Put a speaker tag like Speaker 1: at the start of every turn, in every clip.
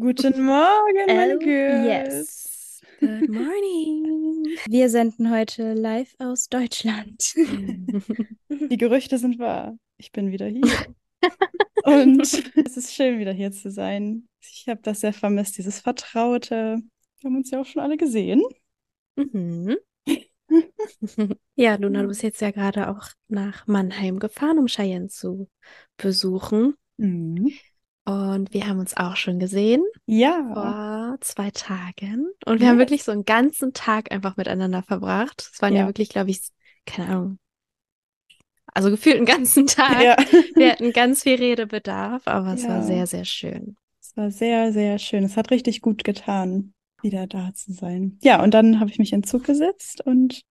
Speaker 1: Guten Morgen, meine
Speaker 2: Oh,
Speaker 1: Girls.
Speaker 2: yes. Good morning.
Speaker 3: Wir senden heute live aus Deutschland.
Speaker 1: Die Gerüchte sind wahr. Ich bin wieder hier. Und es ist schön, wieder hier zu sein. Ich habe das sehr vermisst, dieses Vertraute. Wir haben uns ja auch schon alle gesehen.
Speaker 2: Mhm. Ja, Luna, du bist jetzt ja gerade auch nach Mannheim gefahren, um Cheyenne zu besuchen.
Speaker 1: Mhm.
Speaker 2: Und wir haben uns auch schon gesehen
Speaker 1: Ja.
Speaker 2: vor zwei Tagen. Und wir haben
Speaker 1: Yes.
Speaker 2: wirklich so einen ganzen Tag einfach miteinander verbracht. Es waren ja
Speaker 1: Ja.
Speaker 2: wirklich, glaube ich, keine Ahnung. Also gefühlt einen ganzen Tag.
Speaker 1: Ja.
Speaker 2: Wir hatten ganz viel Redebedarf, aber es war
Speaker 1: Ja.
Speaker 2: sehr, sehr schön.
Speaker 1: Es war sehr, sehr schön. Es hat richtig gut getan, wieder da zu sein. Ja, und dann habe ich mich in den Zug gesetzt und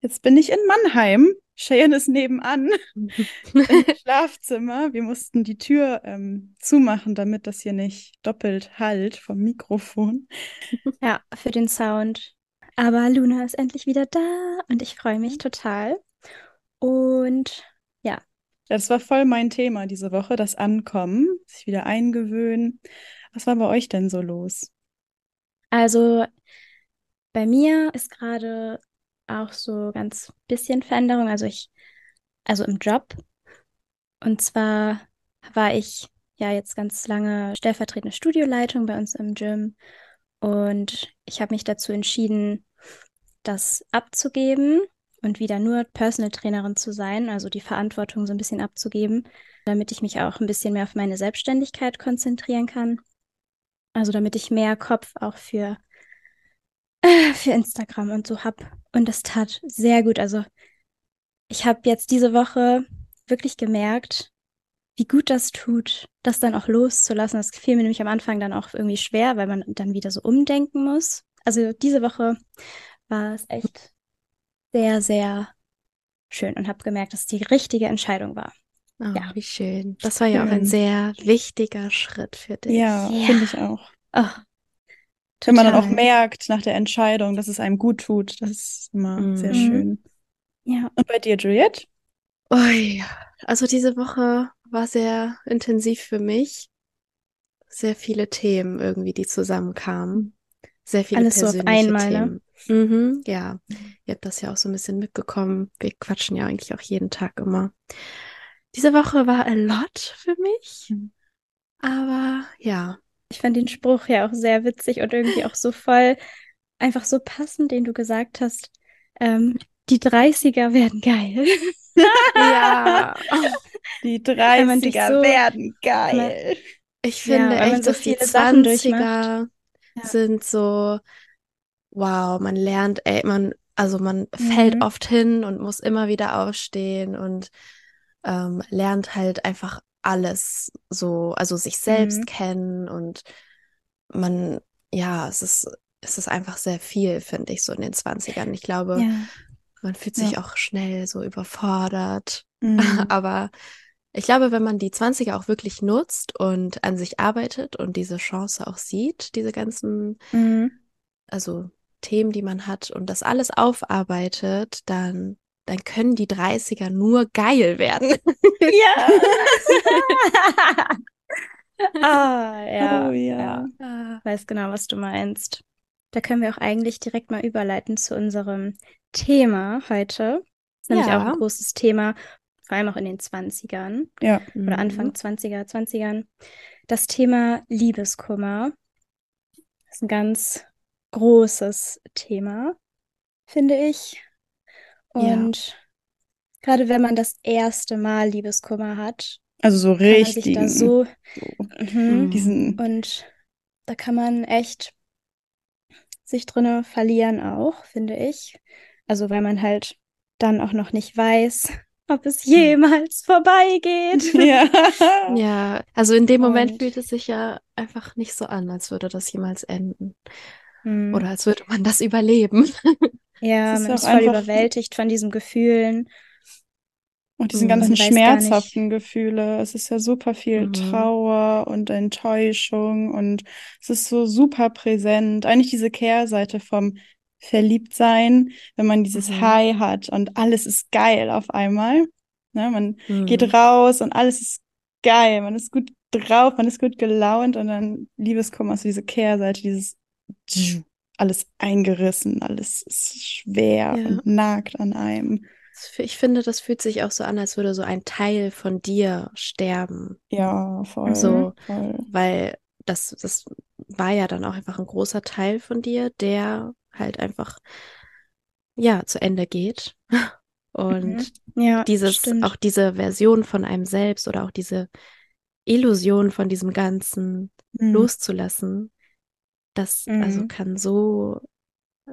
Speaker 1: jetzt bin ich in Mannheim. Cheyenne ist nebenan im Schlafzimmer. Wir mussten die Tür ähm, zumachen, damit das hier nicht doppelt hallt vom Mikrofon.
Speaker 3: Ja, für den Sound. Aber Luna ist endlich wieder da und ich freue mich total. Und
Speaker 1: Ja, Das war voll mein Thema diese Woche, das Ankommen, sich wieder eingewöhnen. Was war bei euch denn so los?
Speaker 3: also bei mir ist gerade auch so ganz bisschen Veränderung. Also ich, also im Job. Und zwar war ich ja jetzt ganz lange stellvertretende Studioleitung bei uns im Gym. Und ich habe mich dazu entschieden, das abzugeben und wieder nur Personal Trainerin zu sein, also die Verantwortung so ein bisschen abzugeben, damit ich mich auch ein bisschen mehr auf meine Selbstständigkeit konzentrieren kann. Also damit ich mehr Kopf auch für, für Instagram und so hab. Und das tat sehr gut. Also ich habe jetzt diese Woche wirklich gemerkt, wie gut das tut, das dann auch loszulassen. Das fiel mir nämlich am Anfang dann auch irgendwie schwer, weil man dann wieder so umdenken muss. Also diese Woche war es echt sehr, sehr schön und habe gemerkt, dass es die richtige Entscheidung war.
Speaker 2: Oh,
Speaker 3: Ja.
Speaker 2: wie schön. Das war ja auch ein
Speaker 1: Schön.
Speaker 2: sehr wichtiger Schritt für dich.
Speaker 1: Ja,
Speaker 3: Ja.
Speaker 1: finde ich auch.
Speaker 3: Oh,
Speaker 1: Wenn man dann auch
Speaker 3: total.
Speaker 1: merkt nach der Entscheidung, dass es einem gut tut, das ist immer sehr
Speaker 2: Mhm.
Speaker 1: schön.
Speaker 3: Ja.
Speaker 1: Und bei dir, Juliette?
Speaker 2: Ui, also diese Woche war sehr intensiv für mich. Sehr viele Themen irgendwie, die zusammenkamen. Sehr viele
Speaker 3: Alles so auf
Speaker 2: persönliche
Speaker 3: einmal, ne?
Speaker 2: Themen. Mhm, ja, ihr habt das ja auch so ein bisschen mitbekommen. Wir quatschen ja eigentlich auch jeden Tag immer. Diese Woche war a lot für mich,
Speaker 1: Mhm.
Speaker 2: aber ja,
Speaker 3: Ich fand den Spruch ja auch sehr witzig und irgendwie auch so voll, einfach so passend, den du gesagt hast. Ähm, die 30er werden geil.
Speaker 2: ja,
Speaker 1: Die
Speaker 3: Wenn man durch
Speaker 1: 30er
Speaker 3: so-
Speaker 1: werden geil.
Speaker 2: ich
Speaker 3: Ja,
Speaker 2: finde
Speaker 3: man
Speaker 2: echt,
Speaker 3: so
Speaker 2: dass die
Speaker 3: viele Sachen
Speaker 2: 20er
Speaker 3: Ja.
Speaker 2: sind so, wow, man lernt, ey, man, also man fällt
Speaker 3: Mhm.
Speaker 2: oft hin und muss immer wieder aufstehen und ähm, lernt halt einfach alles so, also sich selbst
Speaker 3: Mhm.
Speaker 2: kennen und man, ja, es ist, es ist einfach sehr viel, finde ich, so in den 20ern. Ich glaube,
Speaker 3: Ja.
Speaker 2: man fühlt sich
Speaker 1: Ja.
Speaker 2: auch schnell so überfordert.
Speaker 1: Mhm.
Speaker 2: Aber ich glaube, wenn man die 20er auch wirklich nutzt und an sich arbeitet und diese Chance auch sieht, diese ganzen,
Speaker 3: Mhm.
Speaker 2: also Themen, die man hat und das alles aufarbeitet, dann, dann können die 30er nur geil werden.
Speaker 3: Ja. ah, ja.
Speaker 1: Oh ja.
Speaker 2: Ah,
Speaker 3: Weiß genau, was du meinst. Da können wir auch eigentlich direkt mal überleiten zu unserem Thema heute. ist nämlich auch
Speaker 2: Ja.
Speaker 3: ein großes Thema, vor allem auch in den 20ern
Speaker 1: Ja.
Speaker 3: oder
Speaker 2: mhm.
Speaker 3: Anfang 20er, 20ern. Das Thema Liebeskummer ist ein ganz großes Thema, finde ich.
Speaker 2: Ja.
Speaker 3: Und gerade wenn man das erste Mal Liebeskummer hat,
Speaker 1: Also so richtig.
Speaker 3: so,
Speaker 1: so
Speaker 3: mhm.
Speaker 1: diesen,
Speaker 3: Und da kann man echt sich drinne verlieren auch, finde ich. Also weil man halt dann auch noch nicht weiß, ob es jemals vorbeigeht.
Speaker 1: ja.
Speaker 2: Ja, also in dem Moment
Speaker 3: Und-
Speaker 2: fühlt es sich ja einfach nicht so an, als würde das jemals enden.
Speaker 3: Hm.
Speaker 2: Oder als würde man das überleben.
Speaker 3: Ja,
Speaker 1: ist
Speaker 3: man ist voll überwältigt von diesen Gefühlen.
Speaker 1: Und diesen
Speaker 2: Mhm.
Speaker 1: ganzen schmerzhaften Gefühle. Es ist ja super viel
Speaker 2: Mhm.
Speaker 1: Trauer und Enttäuschung und es ist so super präsent. Eigentlich diese Kehrseite vom Verliebtsein, wenn man dieses
Speaker 2: Mhm.
Speaker 1: High hat und alles ist geil auf einmal. Ne, man
Speaker 2: Mhm.
Speaker 1: geht raus und alles ist geil, man ist gut drauf, man ist gut gelaunt und dann Liebeskummer so diese Kehrseite, dieses alles eingerissen, alles ist schwer
Speaker 2: Ja.
Speaker 1: und nagt an einem.
Speaker 2: Ich finde, das fühlt sich auch so an, als würde so ein Teil von dir sterben.
Speaker 1: Ja, voll.
Speaker 2: So.
Speaker 1: voll.
Speaker 2: Weil das, das war ja dann auch einfach ein großer Teil von dir, der halt einfach, ja, zu Ende geht. Und
Speaker 3: Ja,
Speaker 2: dieses,
Speaker 3: stimmt.
Speaker 2: auch diese Version von einem selbst oder auch diese Illusion von diesem Ganzen
Speaker 1: Mhm.
Speaker 2: loszulassen, das also
Speaker 3: Mhm.
Speaker 2: kann so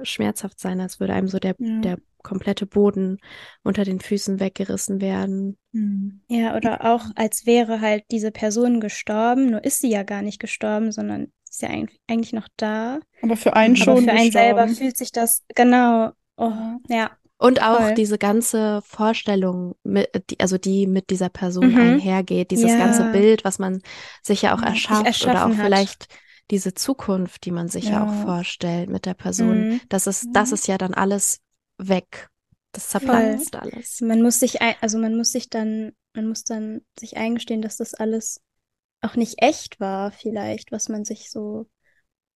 Speaker 2: schmerzhaft sein, als würde einem so der,
Speaker 1: Ja.
Speaker 2: der komplette Boden unter den Füßen weggerissen werden.
Speaker 1: Mhm.
Speaker 3: Ja, oder auch als wäre halt diese Person gestorben, nur ist sie ja gar nicht gestorben, sondern ist ja eigentlich, noch da.
Speaker 1: Aber für einen
Speaker 2: Aber
Speaker 3: Aber
Speaker 1: schon
Speaker 3: für einen selber
Speaker 1: gestorben.
Speaker 3: fühlt sich das genau. Oh,
Speaker 1: Ja.
Speaker 2: Und auch
Speaker 3: Voll.
Speaker 2: diese ganze Vorstellung, mit, die, also die mit dieser Person
Speaker 3: Mhm.
Speaker 2: einhergeht, dieses
Speaker 3: Ja.
Speaker 2: ganze Bild, was man sich ja auch erschafft oder auch
Speaker 3: hat.
Speaker 2: vielleicht diese Zukunft, die man sich ja, auch
Speaker 1: Ja.
Speaker 2: vorstellt mit der Person,
Speaker 3: Mhm.
Speaker 2: das ist, das
Speaker 1: Ja.
Speaker 2: ist ja dann alles weg. Das
Speaker 3: Voll.
Speaker 2: zerplatzt alles.
Speaker 3: Man muss sich, ein, also man muss sich dann, man muss dann sich eingestehen, dass das alles auch nicht echt war, vielleicht, was man sich so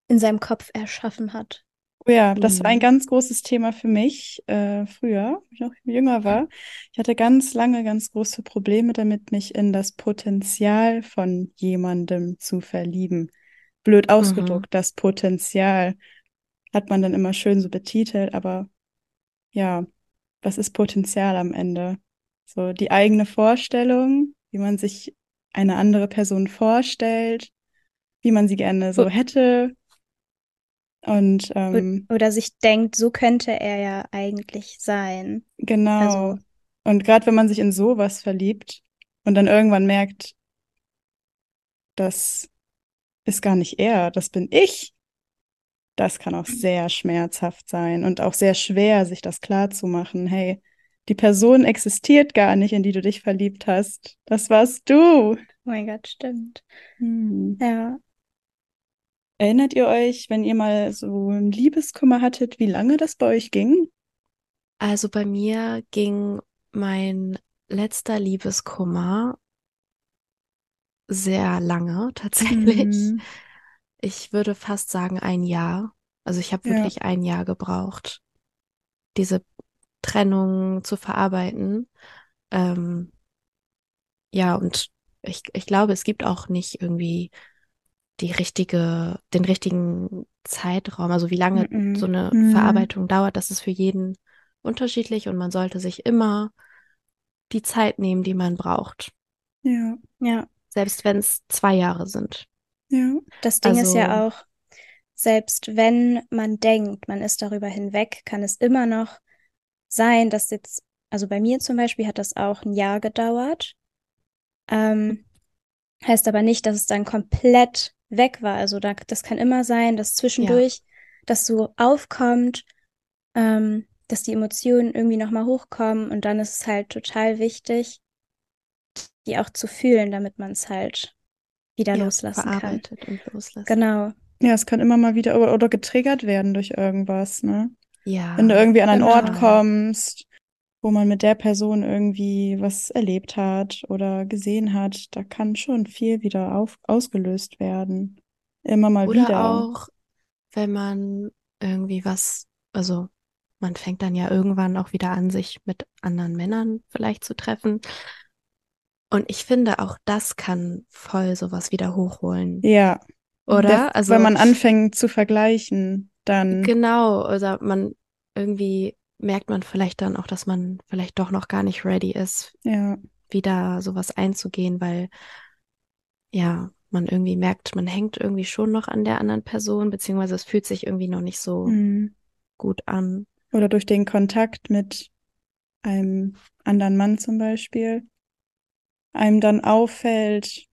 Speaker 3: in seinem Kopf erschaffen hat.
Speaker 1: Oh ja, das war ein
Speaker 2: Mhm.
Speaker 1: ganz großes Thema für mich äh, früher, als ich noch jünger war. Ich hatte ganz lange ganz große Probleme damit, mich in das Potenzial von jemandem zu verlieben. Blöd
Speaker 2: Mhm.
Speaker 1: ausgedrückt, das Potenzial hat man dann immer schön so betitelt, aber ja, was ist Potenzial am Ende? So die eigene Vorstellung, wie man sich eine andere Person vorstellt, wie man sie gerne so hätte. Und ähm,
Speaker 3: Oder sich denkt, so könnte er ja eigentlich sein.
Speaker 1: Genau.
Speaker 3: Also-
Speaker 1: Und gerade wenn man sich in sowas verliebt und dann irgendwann merkt, das ist gar nicht er, das bin ich, das kann auch sehr schmerzhaft sein und auch sehr schwer, sich das klarzumachen. Hey, die Person existiert gar nicht, in die du dich verliebt hast. Das warst du.
Speaker 3: Oh mein Gott, stimmt.
Speaker 1: Hm.
Speaker 3: Ja.
Speaker 1: Erinnert ihr euch, wenn ihr mal so einen Liebeskummer hattet, wie lange das bei euch ging?
Speaker 2: Also bei mir ging mein letzter Liebeskummer sehr lange tatsächlich.
Speaker 1: Mhm.
Speaker 2: Ich würde fast sagen ein Jahr. Also ich habe
Speaker 1: Ja.
Speaker 2: wirklich ein Jahr gebraucht, diese Trennung zu verarbeiten. Ähm, ja, und ich, ich glaube, es gibt auch nicht irgendwie die richtige, den richtigen Zeitraum, also wie lange
Speaker 3: Mhm.
Speaker 2: so eine
Speaker 1: Mhm.
Speaker 2: Verarbeitung dauert, das ist für jeden unterschiedlich und man sollte sich immer die Zeit nehmen, die man braucht,
Speaker 1: Ja,
Speaker 3: Ja.
Speaker 2: Selbst wenn es zwei Jahre sind.
Speaker 1: ja.
Speaker 3: Das Ding ist ja
Speaker 2: Also-
Speaker 3: auch, selbst wenn man denkt, man ist darüber hinweg, kann es immer noch sein, dass jetzt, also bei mir zum Beispiel hat das auch ein Jahr gedauert. Ähm, heißt aber nicht, dass es dann komplett weg war. Also da, das kann immer sein, dass zwischendurch das so aufkommt, ähm, dass die Emotionen irgendwie nochmal hochkommen und dann ist es halt total wichtig, die auch zu fühlen, damit man es halt wieder
Speaker 2: Ja,
Speaker 3: loslassen kann.
Speaker 2: und loslassen.
Speaker 3: Genau.
Speaker 1: Ja, es kann immer mal wieder oder, oder getriggert werden durch irgendwas, ne?
Speaker 2: Ja,
Speaker 1: Wenn du irgendwie an einen Ort
Speaker 3: genau.
Speaker 1: kommst, wo man mit der Person irgendwie was erlebt hat oder gesehen hat, da kann schon viel wieder auf, ausgelöst werden. Immer mal
Speaker 2: Oder
Speaker 1: wieder.
Speaker 2: auch, wenn man irgendwie was, also man fängt dann ja irgendwann auch wieder an, sich mit anderen Männern vielleicht zu treffen. Und ich finde, auch das kann voll sowas wieder hochholen.
Speaker 1: Ja,
Speaker 2: Oder?
Speaker 1: der,
Speaker 2: Also,
Speaker 1: weil man anfängt zu vergleichen, dann.
Speaker 2: genau, oder man irgendwie merkt man vielleicht dann auch, dass man vielleicht doch noch gar nicht ready ist,
Speaker 1: Ja,
Speaker 2: wieder sowas einzugehen, weil ja, man irgendwie merkt, man hängt irgendwie schon noch an der anderen Person, beziehungsweise es fühlt sich irgendwie noch nicht so
Speaker 1: hm.
Speaker 2: gut an.
Speaker 1: Oder durch den Kontakt mit einem anderen Mann zum Beispiel, einem dann auffällt,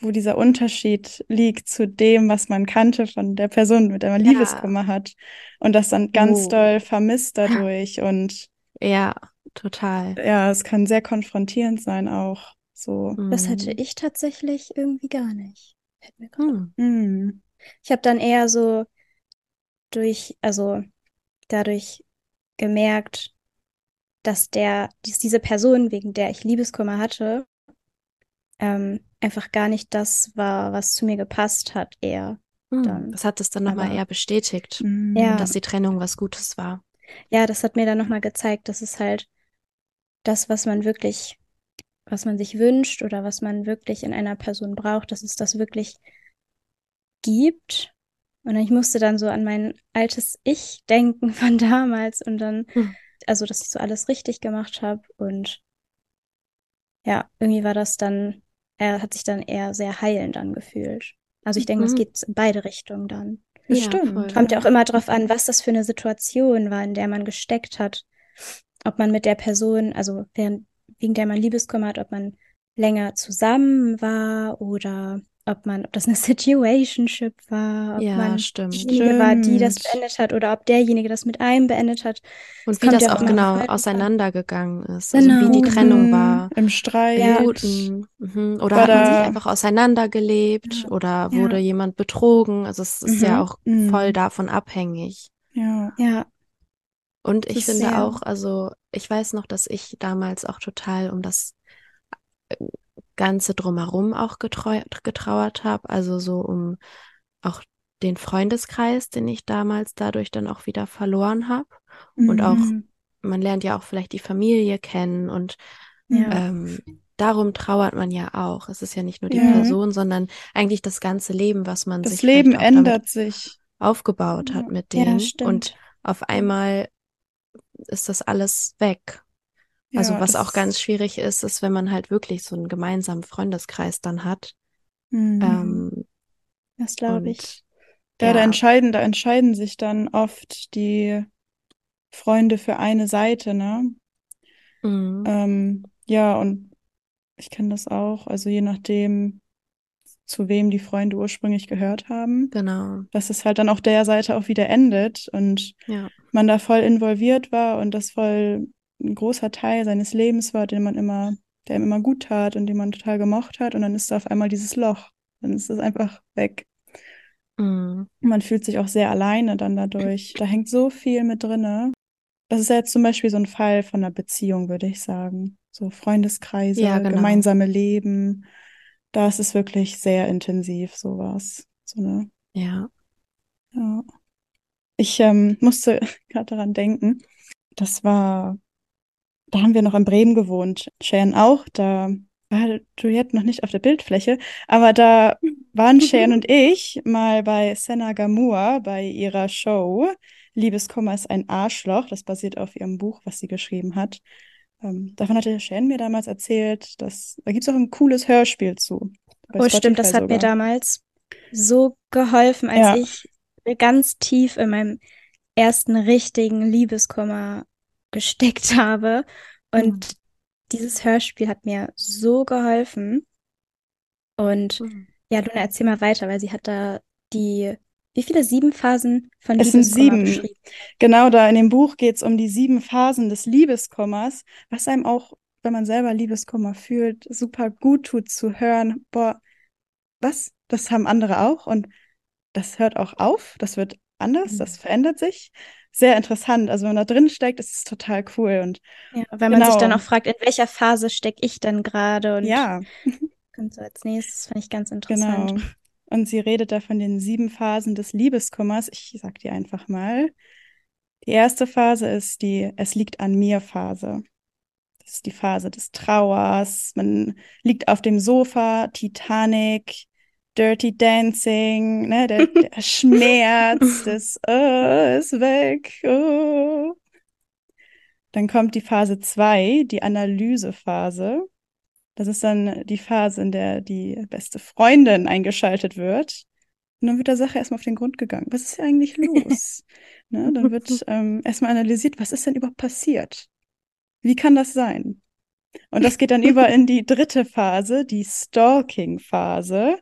Speaker 1: wo dieser Unterschied liegt zu dem, was man kannte von der Person, mit der man
Speaker 2: Ja.
Speaker 1: Liebeskummer hat. Und das dann ganz
Speaker 2: Oh.
Speaker 1: doll vermisst dadurch. Und
Speaker 2: Ja, total.
Speaker 1: ja, es kann sehr konfrontierend sein auch. So.
Speaker 3: Das hatte
Speaker 2: Mhm.
Speaker 3: ich tatsächlich irgendwie gar nicht. Fällt mir gerade
Speaker 2: Hm.
Speaker 1: Hm.
Speaker 3: Ich habe dann eher so durch, also dadurch gemerkt, dass der, dass diese Person, wegen der ich Liebeskummer hatte, ähm, einfach gar nicht das war, was zu mir gepasst hat, eher.
Speaker 2: Hm,
Speaker 3: Dann-
Speaker 2: das hat es dann nochmal eher bestätigt.
Speaker 3: Ja.
Speaker 2: dass die Trennung was Gutes war.
Speaker 3: Ja, das hat mir dann nochmal gezeigt, dass es halt das, was man wirklich, was man sich wünscht oder was man wirklich in einer Person braucht, dass es das wirklich gibt. Und ich musste dann so an mein altes Ich denken von damals und dann,
Speaker 2: Hm.
Speaker 3: Also, dass ich so alles richtig gemacht habe und ja, irgendwie war das dann, er hat sich dann eher sehr heilend angefühlt. Also ich denke, es
Speaker 2: Mhm.
Speaker 3: geht in beide Richtungen dann.
Speaker 1: Bestimmt.
Speaker 2: voll.
Speaker 3: Kommt ja auch immer drauf an, was das für eine Situation war, in der man gesteckt hat. Ob man mit der Person, also während, wegen der man Liebeskummer hat, ob man länger zusammen war oder ob man, ob das eine Situationship war, ob
Speaker 2: Ja,
Speaker 3: man
Speaker 2: stimmt.
Speaker 3: diejenige war, die das
Speaker 1: Stimmt.
Speaker 3: beendet hat oder ob derjenige das mit einem beendet hat.
Speaker 2: Und
Speaker 3: Es
Speaker 2: wie das
Speaker 3: ja
Speaker 2: auch genau auseinandergegangen ist. Also wie die
Speaker 3: Genau.
Speaker 2: Trennung
Speaker 1: Mhm.
Speaker 2: war.
Speaker 1: Im Streit.
Speaker 3: Ja.
Speaker 2: Mhm. Oder
Speaker 1: War
Speaker 2: hat man sich einfach auseinandergelebt
Speaker 3: Ja.
Speaker 2: oder
Speaker 3: Ja.
Speaker 2: wurde jemand betrogen? Also es ist ja
Speaker 3: Mhm.
Speaker 2: auch
Speaker 1: Mhm.
Speaker 2: voll davon abhängig.
Speaker 1: Ja.
Speaker 3: Ja,
Speaker 2: Und
Speaker 3: Das
Speaker 2: ich finde auch, also ich weiß noch, dass ich damals auch total um das äh, Ganze drumherum auch getreu getrauert habe. Also so um auch den Freundeskreis, den ich damals dadurch dann auch wieder verloren habe. Und auch,
Speaker 1: Mhm.
Speaker 2: man lernt ja auch vielleicht die Familie kennen und
Speaker 3: ja.
Speaker 2: ähm, darum trauert man ja auch. Es ist ja nicht nur die
Speaker 1: Ja.
Speaker 2: Person, sondern eigentlich das ganze Leben, was man
Speaker 1: Das
Speaker 2: sich
Speaker 1: Leben
Speaker 2: auch damit
Speaker 1: ändert sich.
Speaker 2: aufgebaut hat
Speaker 1: Ja.
Speaker 2: mit
Speaker 3: Ja,
Speaker 2: denen.
Speaker 3: stimmt.
Speaker 2: Und auf einmal ist das alles weg. Also
Speaker 1: Ja,
Speaker 2: was auch ganz schwierig ist, ist, wenn man halt wirklich so einen gemeinsamen Freundeskreis dann hat.
Speaker 1: Mhm.
Speaker 2: Ähm,
Speaker 3: Das glaube ich.
Speaker 1: Ja, da
Speaker 2: ja,
Speaker 1: entscheiden, da entscheiden sich dann oft die Freunde für eine Seite, ne?
Speaker 2: mhm.
Speaker 1: Ähm, ja, und ich kenne das auch. Also je nachdem, zu wem die Freunde ursprünglich gehört haben,
Speaker 2: genau.
Speaker 1: dass es halt dann auf der Seite auch wieder endet und
Speaker 2: Ja.
Speaker 1: man da voll involviert war und das voll ein großer Teil seines Lebens war, den man immer, der ihm immer gut tat und den man total gemocht hat und dann ist da auf einmal dieses Loch. Dann ist es einfach weg.
Speaker 2: Mhm.
Speaker 1: Man fühlt sich auch sehr alleine dann dadurch. Da hängt so viel mit drinne. Das ist ja jetzt zum Beispiel so ein Fall von einer Beziehung, würde ich sagen. So Freundeskreise,
Speaker 2: Ja, genau.
Speaker 1: gemeinsame Leben. Da ist es wirklich sehr intensiv, sowas. So eine,
Speaker 2: Ja.
Speaker 1: ja. Ich ähm, musste gerade daran denken. Das war, da haben wir noch in Bremen gewohnt. Sharon auch. Da war Juliette noch nicht auf der Bildfläche, aber da waren Sharon und ich mal bei Senna Gamur bei ihrer Show. Liebeskummer ist ein Arschloch. Das basiert auf ihrem Buch, was sie geschrieben hat. Ähm, davon hatte Sharon mir damals erzählt, dass da gibt es auch ein cooles Hörspiel zu.
Speaker 3: Oh, stimmt, das hat mir damals so geholfen, als
Speaker 1: Ja.
Speaker 3: ich ganz tief in meinem ersten richtigen Liebeskummer gesteckt habe. Und dieses Hörspiel hat mir so geholfen. Und
Speaker 2: Mhm.
Speaker 3: ja, Luna, erzähl mal weiter, weil sie hat da die, wie viele sieben Phasen von
Speaker 1: Es sind
Speaker 3: Liebeskummer
Speaker 1: sieben.
Speaker 3: beschrieben.
Speaker 1: Genau, da in dem Buch geht es um die sieben Phasen des Liebeskummers, was einem auch, wenn man selber Liebeskummer fühlt, super gut tut zu hören. Boah, was? Das haben andere auch und das hört auch auf, das wird anders,
Speaker 3: Mhm.
Speaker 1: das verändert sich. Sehr interessant. Also wenn man da drin steckt, ist es total cool. Und
Speaker 3: Ja, weil man sich dann
Speaker 1: Genau.
Speaker 3: auch fragt, in welcher Phase stecke ich denn gerade? Und
Speaker 1: ja,
Speaker 3: kommt so als nächstes, fand ich ganz interessant.
Speaker 1: genau. Und sie redet da von den sieben Phasen des Liebeskummers. Ich sag dir einfach mal. Die erste Phase ist die Es liegt an mir Phase. Das ist die Phase des Trauers. Man liegt auf dem Sofa, Titanic, Dirty Dancing, ne, der, der Schmerz des Oh, ist weg. Oh. Dann kommt die Phase 2, die Analysephase. Das ist dann die Phase, in der die beste Freundin eingeschaltet wird. Und dann wird der Sache erstmal auf den Grund gegangen. Was ist hier eigentlich los? ne, dann wird ähm, erstmal analysiert, was ist denn überhaupt passiert? Wie kann das sein? Und das geht dann über in die dritte Phase, die Stalking-Phase,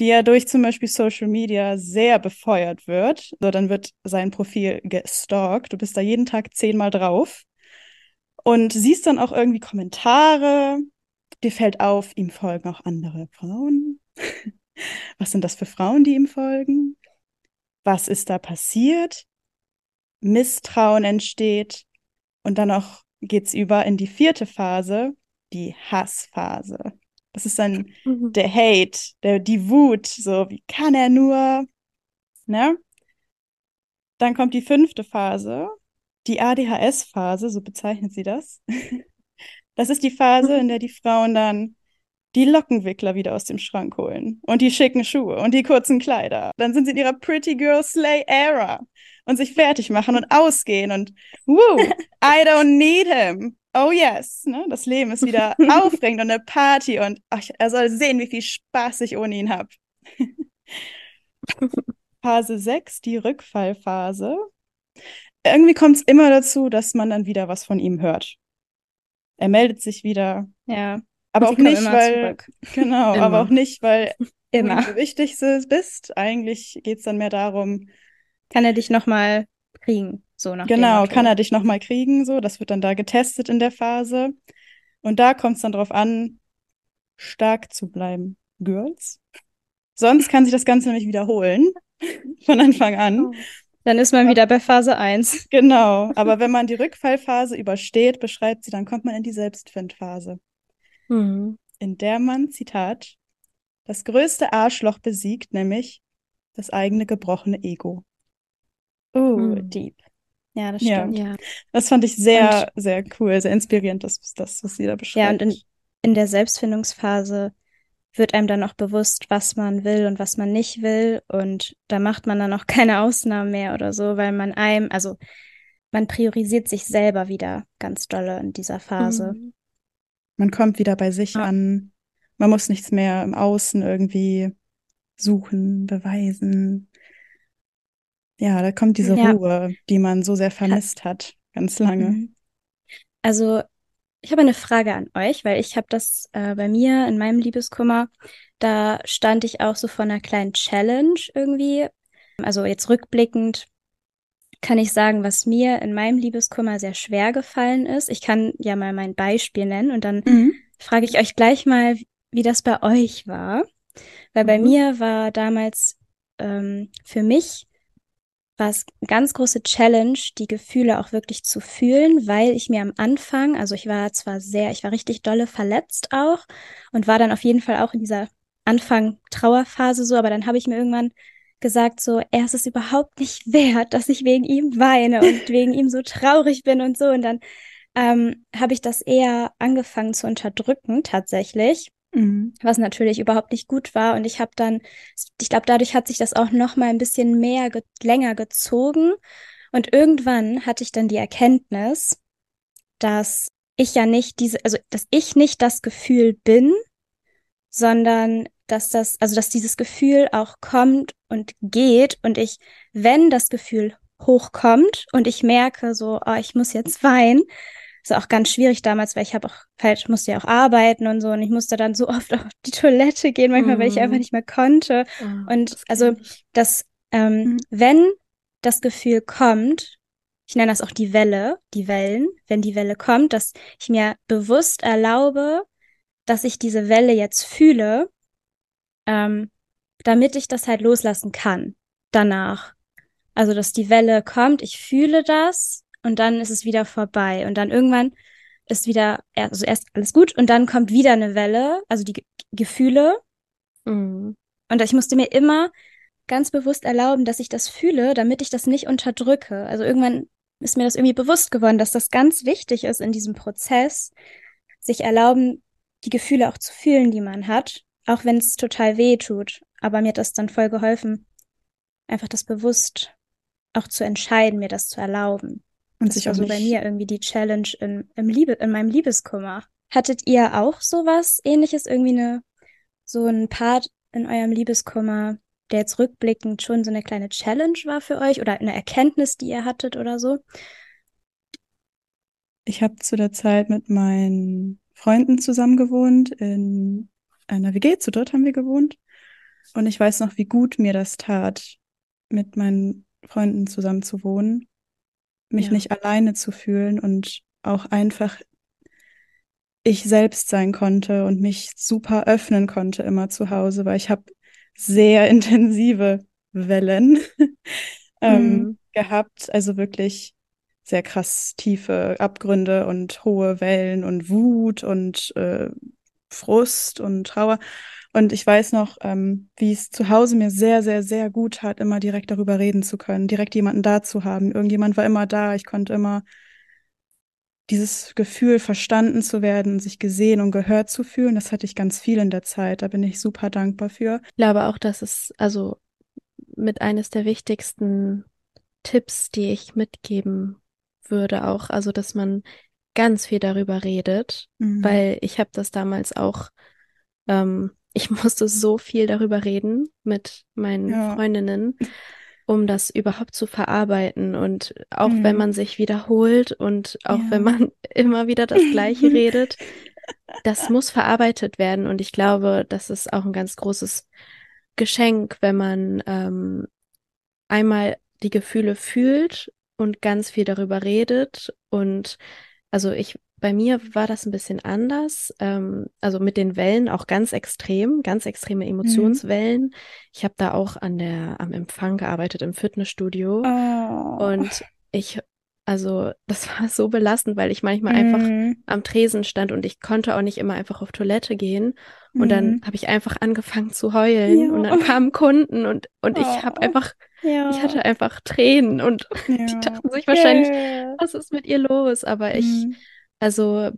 Speaker 1: die ja durch zum Beispiel Social Media sehr befeuert wird. So, dann wird sein Profil gestalkt. Du bist da jeden Tag zehnmal drauf und siehst dann auch irgendwie Kommentare. Dir fällt auf, ihm folgen auch andere Frauen. Was sind das für Frauen, die ihm folgen? Was ist da passiert? Misstrauen entsteht. Und dann auch geht's über in die vierte Phase, die Hassphase. Das ist dann mhm. der Hate, der, die Wut, so, wie kann er nur, ne? Dann kommt die fünfte Phase, die ADHS-Phase, so bezeichnet sie das. Das ist die Phase, in der die Frauen dann die Lockenwickler wieder aus dem Schrank holen und die schicken Schuhe und die kurzen Kleider. Dann sind sie in ihrer Pretty Girl Slay Era und sich fertig machen und ausgehen und woo, I don't need him. Oh yes, ne? das Leben ist wieder aufregend und eine Party und ach, er soll sehen, wie viel Spaß ich ohne ihn habe. Phase 6, die Rückfallphase. Irgendwie kommt es immer dazu, dass man dann wieder was von ihm hört. Er meldet sich wieder.
Speaker 3: Ja.
Speaker 1: Aber auch nicht, weil. Zurück. Genau, immer. aber auch nicht, weil
Speaker 3: immer.
Speaker 1: du wichtig bist. Eigentlich geht es dann mehr darum.
Speaker 3: Kann er dich nochmal kriegen? So nach
Speaker 1: genau, kann er dich nochmal kriegen? So, das wird dann da getestet in der Phase. Und da kommt es dann drauf an, stark zu bleiben. Girls. Sonst kann sich das Ganze nämlich wiederholen. Von Anfang an. Oh.
Speaker 3: Dann ist man wieder bei Phase 1.
Speaker 1: Genau, aber wenn man die Rückfallphase übersteht, beschreibt sie, dann kommt man in die Selbstfindphase. Mhm. In der man, Zitat, das größte Arschloch besiegt, nämlich das eigene gebrochene Ego.
Speaker 3: Oh, mhm. deep. Ja, das stimmt.
Speaker 1: Ja. Das fand ich sehr, und, sehr cool, sehr inspirierend, das, das, was sie da beschreibt.
Speaker 3: Ja, und in, in der Selbstfindungsphase wird einem dann auch bewusst, was man will und was man nicht will. Und da macht man dann auch keine Ausnahmen mehr oder so, weil man einem, also man priorisiert sich selber wieder ganz dolle in dieser Phase. Mhm.
Speaker 1: Man kommt wieder bei sich ja. an. Man muss nichts mehr im Außen irgendwie suchen, beweisen. Ja, da kommt diese ja. Ruhe, die man so sehr vermisst hat, ganz lange. Mhm.
Speaker 3: Also ich habe eine Frage an euch, weil ich habe das äh, bei mir in meinem Liebeskummer, da stand ich auch so vor einer kleinen Challenge irgendwie. Also jetzt rückblickend kann ich sagen, was mir in meinem Liebeskummer sehr schwer gefallen ist. Ich kann ja mal mein Beispiel nennen und dann mhm. frage ich euch gleich mal, wie das bei euch war. Weil bei mhm. mir war damals ähm, für mich war es eine ganz große Challenge, die Gefühle auch wirklich zu fühlen, weil ich mir am Anfang, also ich war zwar sehr, ich war richtig dolle verletzt auch und war dann auf jeden Fall auch in dieser Anfang Trauerphase so, aber dann habe ich mir irgendwann gesagt, so, er ist es überhaupt nicht wert, dass ich wegen ihm weine und wegen ihm so traurig bin und so. Und dann ähm, habe ich das eher angefangen zu unterdrücken, tatsächlich. Mhm. Was natürlich überhaupt nicht gut war. Und ich habe dann, ich glaube, dadurch hat sich das auch noch mal ein bisschen mehr, ge länger gezogen. Und irgendwann hatte ich dann die Erkenntnis, dass ich ja nicht diese, also dass ich nicht das Gefühl bin, sondern dass das, also dass dieses Gefühl auch kommt und geht und ich, wenn das Gefühl hochkommt und ich merke so, oh, ich muss jetzt weinen, ist auch ganz schwierig damals, weil ich habe auch halt, musste ja auch arbeiten und so und ich musste dann so oft auf die Toilette gehen, manchmal, mm. weil ich einfach mhm. nicht mehr konnte. Oh, und das also, dass, ähm, mhm. wenn das Gefühl kommt, ich nenne das auch die Welle, die Wellen, wenn die Welle kommt, dass ich mir bewusst erlaube, dass ich diese Welle jetzt fühle, ähm, damit ich das halt loslassen kann danach. Also, dass die Welle kommt, ich fühle das und dann ist es wieder vorbei. Und dann irgendwann ist wieder, also erst alles gut und dann kommt wieder eine Welle, also die G Gefühle. Mhm. Und ich musste mir immer ganz bewusst erlauben, dass ich das fühle, damit ich das nicht unterdrücke. Also irgendwann ist mir das irgendwie bewusst geworden, dass das ganz wichtig ist in diesem Prozess, sich erlauben, die Gefühle auch zu fühlen, die man hat, auch wenn es total weh tut. Aber mir hat das dann voll geholfen, einfach das bewusst auch zu entscheiden, mir das zu erlauben. Und sich war so bei mir irgendwie die Challenge in, im Liebe, in meinem Liebeskummer. Hattet ihr auch sowas ähnliches, irgendwie eine, so ein Part in eurem Liebeskummer, der jetzt rückblickend schon so eine kleine Challenge war für euch oder eine Erkenntnis, die ihr hattet oder so?
Speaker 1: Ich habe zu der Zeit mit meinen Freunden zusammen gewohnt, in einer WG, zu dritt haben wir gewohnt. Und ich weiß noch, wie gut mir das tat, mit meinen Freunden zusammen zu wohnen mich ja. nicht alleine zu fühlen und auch einfach ich selbst sein konnte und mich super öffnen konnte immer zu Hause, weil ich habe sehr intensive Wellen ähm, mhm. gehabt, also wirklich sehr krass tiefe Abgründe und hohe Wellen und Wut und äh, Frust und Trauer. Und ich weiß noch, ähm, wie es zu Hause mir sehr, sehr, sehr gut hat, immer direkt darüber reden zu können, direkt jemanden da zu haben. Irgendjemand war immer da. Ich konnte immer dieses Gefühl, verstanden zu werden, sich gesehen und gehört zu fühlen, das hatte ich ganz viel in der Zeit. Da bin ich super dankbar für.
Speaker 2: Ich glaube auch, dass es also mit eines der wichtigsten Tipps, die ich mitgeben würde, auch, also dass man ganz viel darüber redet, mhm. weil ich habe das damals auch ähm, ich musste so viel darüber reden mit meinen ja. Freundinnen, um das überhaupt zu verarbeiten. Und auch mhm. wenn man sich wiederholt und auch ja. wenn man immer wieder das Gleiche redet, das muss verarbeitet werden. Und ich glaube, das ist auch ein ganz großes Geschenk, wenn man ähm, einmal die Gefühle fühlt und ganz viel darüber redet. Und also ich bei mir war das ein bisschen anders. Ähm, also mit den Wellen auch ganz extrem, ganz extreme mhm. Emotionswellen. Mhm. Ich habe da auch an der, am Empfang gearbeitet im Fitnessstudio. Oh. Und ich, also das war so belastend, weil ich manchmal mhm. einfach am Tresen stand und ich konnte auch nicht immer einfach auf Toilette gehen. Und mhm. dann habe ich einfach angefangen zu heulen ja. und dann kamen Kunden und, und oh. ich habe einfach, ja. ich hatte einfach Tränen und ja. die dachten sich wahrscheinlich, was ist mit ihr los? Aber ich mhm. Also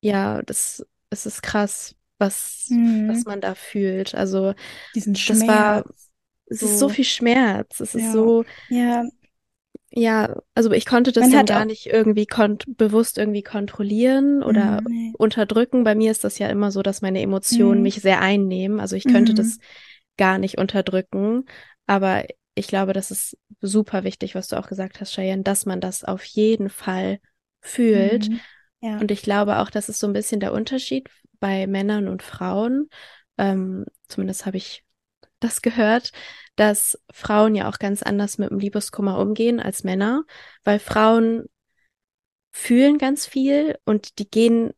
Speaker 2: ja, das, es ist krass, was, mhm. was man da fühlt. Also
Speaker 1: diesen Schmerz. Das war,
Speaker 2: es so. ist so viel Schmerz. Es ist so,
Speaker 3: ja.
Speaker 2: Ja, also ich konnte das man dann gar nicht irgendwie bewusst irgendwie kontrollieren oder mhm, nee. unterdrücken. Bei mir ist das ja immer so, dass meine Emotionen mhm. mich sehr einnehmen. Also ich könnte das mhm. gar nicht unterdrücken. Aber ich glaube, das ist super wichtig, was du auch gesagt hast, Cheyenne, dass man das auf jeden Fall fühlt. Mhm. Ja. Und ich glaube auch, das ist so ein bisschen der Unterschied bei Männern und Frauen. Ähm, zumindest habe ich das gehört, dass Frauen ja auch ganz anders mit dem Liebeskummer umgehen als Männer, weil Frauen fühlen ganz viel und die gehen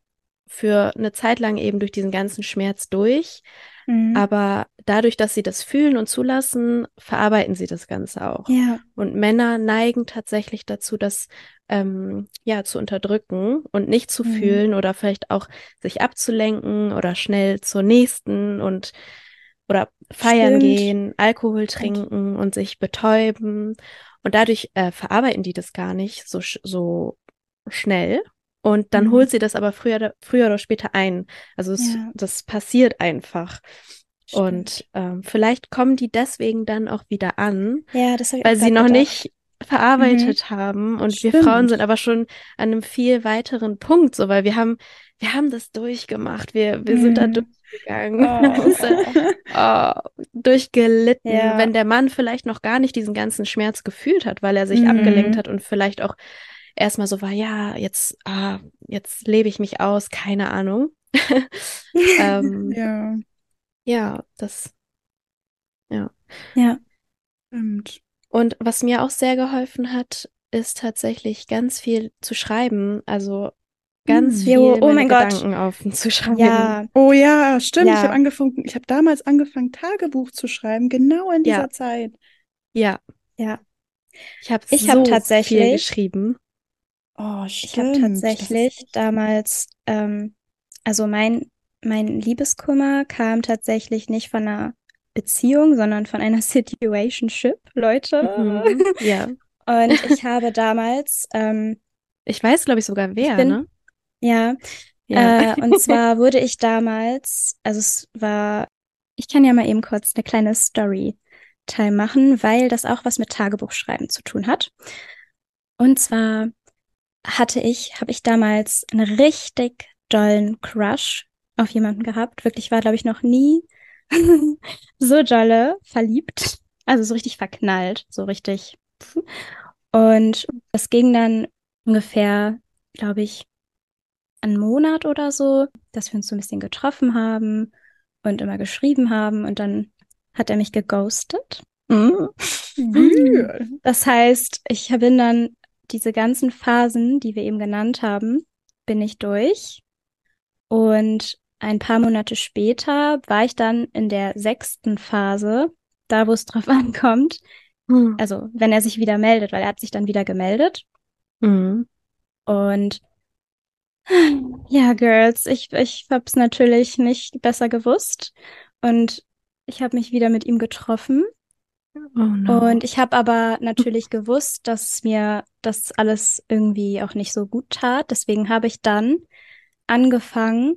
Speaker 2: für eine Zeit lang eben durch diesen ganzen Schmerz durch. Mhm. Aber dadurch, dass sie das fühlen und zulassen, verarbeiten sie das Ganze auch.
Speaker 3: Ja.
Speaker 2: Und Männer neigen tatsächlich dazu, das ähm, ja zu unterdrücken und nicht zu mhm. fühlen oder vielleicht auch sich abzulenken oder schnell zur nächsten und oder feiern Stimmt. gehen, Alkohol trinken und sich betäuben. Und dadurch äh, verarbeiten die das gar nicht so, so schnell. Und dann mhm. holt sie das aber früher, früher oder später ein. Also es, ja. das passiert einfach. Stimmt. Und ähm, vielleicht kommen die deswegen dann auch wieder an,
Speaker 3: ja,
Speaker 2: weil sie noch gedacht. nicht verarbeitet mhm. haben. Und Stimmt. wir Frauen sind aber schon an einem viel weiteren Punkt, so weil wir haben, wir haben das durchgemacht. Wir, wir mhm. sind da mhm. durchgegangen. Oh. sind, oh, durchgelitten. Ja. Wenn der Mann vielleicht noch gar nicht diesen ganzen Schmerz gefühlt hat, weil er sich mhm. abgelenkt hat und vielleicht auch erstmal so war, ja, jetzt, ah, jetzt lebe ich mich aus, keine Ahnung. ähm,
Speaker 1: ja.
Speaker 2: Ja, das, ja.
Speaker 3: Ja.
Speaker 1: Stimmt.
Speaker 2: Und was mir auch sehr geholfen hat, ist tatsächlich ganz viel zu schreiben. Also ganz hm. viel jo, oh meine Gedanken Gott. aufzuschreiben.
Speaker 3: Ja.
Speaker 1: Oh ja, stimmt. Ja. Ich habe angefangen, ich habe damals angefangen, Tagebuch zu schreiben, genau in dieser
Speaker 2: ja.
Speaker 1: Zeit.
Speaker 2: Ja.
Speaker 3: Ja.
Speaker 2: Ich habe ich so hab tatsächlich viel geschrieben.
Speaker 1: Oh,
Speaker 3: stimmt. Ich habe tatsächlich damals, ähm, also mein, mein Liebeskummer kam tatsächlich nicht von einer Beziehung, sondern von einer Situationship, Leute.
Speaker 2: Mhm. Ja.
Speaker 3: Und ich habe damals, ähm,
Speaker 2: ich weiß, glaube ich, sogar wer,
Speaker 3: bin,
Speaker 2: ne?
Speaker 3: Ja. ja. Äh, und zwar wurde ich damals, also es war, ich kann ja mal eben kurz eine kleine Story-Time machen, weil das auch was mit Tagebuchschreiben zu tun hat. Und zwar hatte ich, habe ich damals einen richtig dollen Crush auf jemanden gehabt. Wirklich war, glaube ich, noch nie so dolle verliebt. Also so richtig verknallt, so richtig. Und es ging dann ungefähr, glaube ich, einen Monat oder so, dass wir uns so ein bisschen getroffen haben und immer geschrieben haben. Und dann hat er mich geghostet. Mhm. Das heißt, ich bin dann diese ganzen Phasen, die wir eben genannt haben, bin ich durch. Und ein paar Monate später war ich dann in der sechsten Phase, da wo es drauf ankommt. Hm. Also, wenn er sich wieder meldet, weil er hat sich dann wieder gemeldet.
Speaker 2: Mhm.
Speaker 3: Und Ja, Girls, ich, ich habe es natürlich nicht besser gewusst und ich habe mich wieder mit ihm getroffen.
Speaker 2: Oh no.
Speaker 3: Und ich habe aber natürlich gewusst, dass mir das alles irgendwie auch nicht so gut tat. Deswegen habe ich dann angefangen,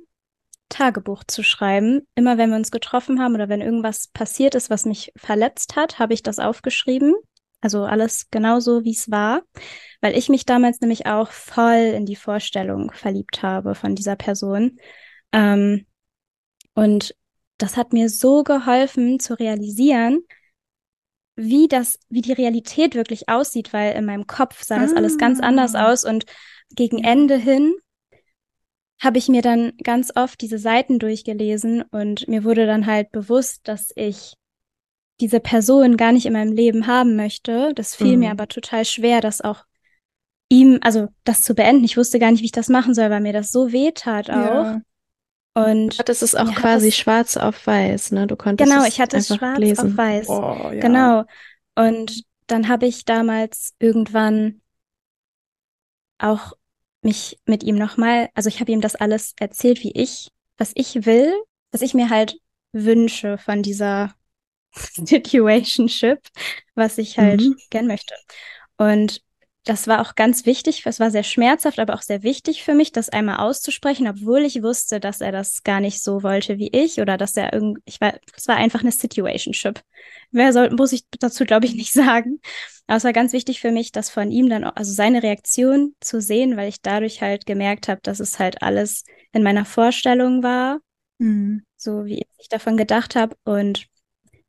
Speaker 3: Tagebuch zu schreiben. Immer wenn wir uns getroffen haben oder wenn irgendwas passiert ist, was mich verletzt hat, habe ich das aufgeschrieben. Also alles genauso, wie es war, weil ich mich damals nämlich auch voll in die Vorstellung verliebt habe von dieser Person. Ähm, und das hat mir so geholfen zu realisieren, wie das, wie die Realität wirklich aussieht, weil in meinem Kopf sah das alles ganz anders
Speaker 1: Ah.
Speaker 3: aus und gegen Ende hin habe ich mir dann ganz oft diese Seiten durchgelesen und mir wurde dann halt bewusst, dass ich diese Person gar nicht in meinem Leben haben möchte. Das fiel mir
Speaker 2: Mhm.
Speaker 3: aber total schwer, das auch ihm, also das zu beenden. Ich wusste gar nicht, wie ich das machen soll, weil mir das so weh tat auch.
Speaker 1: Ja.
Speaker 3: Und
Speaker 2: Das ist auch quasi
Speaker 3: das-
Speaker 2: schwarz auf weiß, ne? Du konntest
Speaker 3: genau, ich hatte es schwarz
Speaker 2: lesen.
Speaker 3: auf weiß.
Speaker 1: Boah, ja.
Speaker 3: Genau. Und dann habe ich damals irgendwann auch mich mit ihm nochmal, also ich habe ihm das alles erzählt, wie ich, was ich will, was ich mir halt wünsche von dieser Situationship, was ich halt
Speaker 2: Mhm.
Speaker 3: gern möchte. Und das war auch ganz wichtig, es war sehr schmerzhaft, aber auch sehr wichtig für mich, das einmal auszusprechen, obwohl ich wusste, dass er das gar nicht so wollte wie ich oder dass er irgend, ich war, es war einfach eine Situationship. Mehr soll, muss ich dazu, glaube ich, nicht sagen. Aber es war ganz wichtig für mich, das von ihm dann, also seine Reaktion zu sehen, weil ich dadurch halt gemerkt habe, dass es halt alles in meiner Vorstellung war,
Speaker 1: Mhm.
Speaker 3: so wie ich davon gedacht habe. Und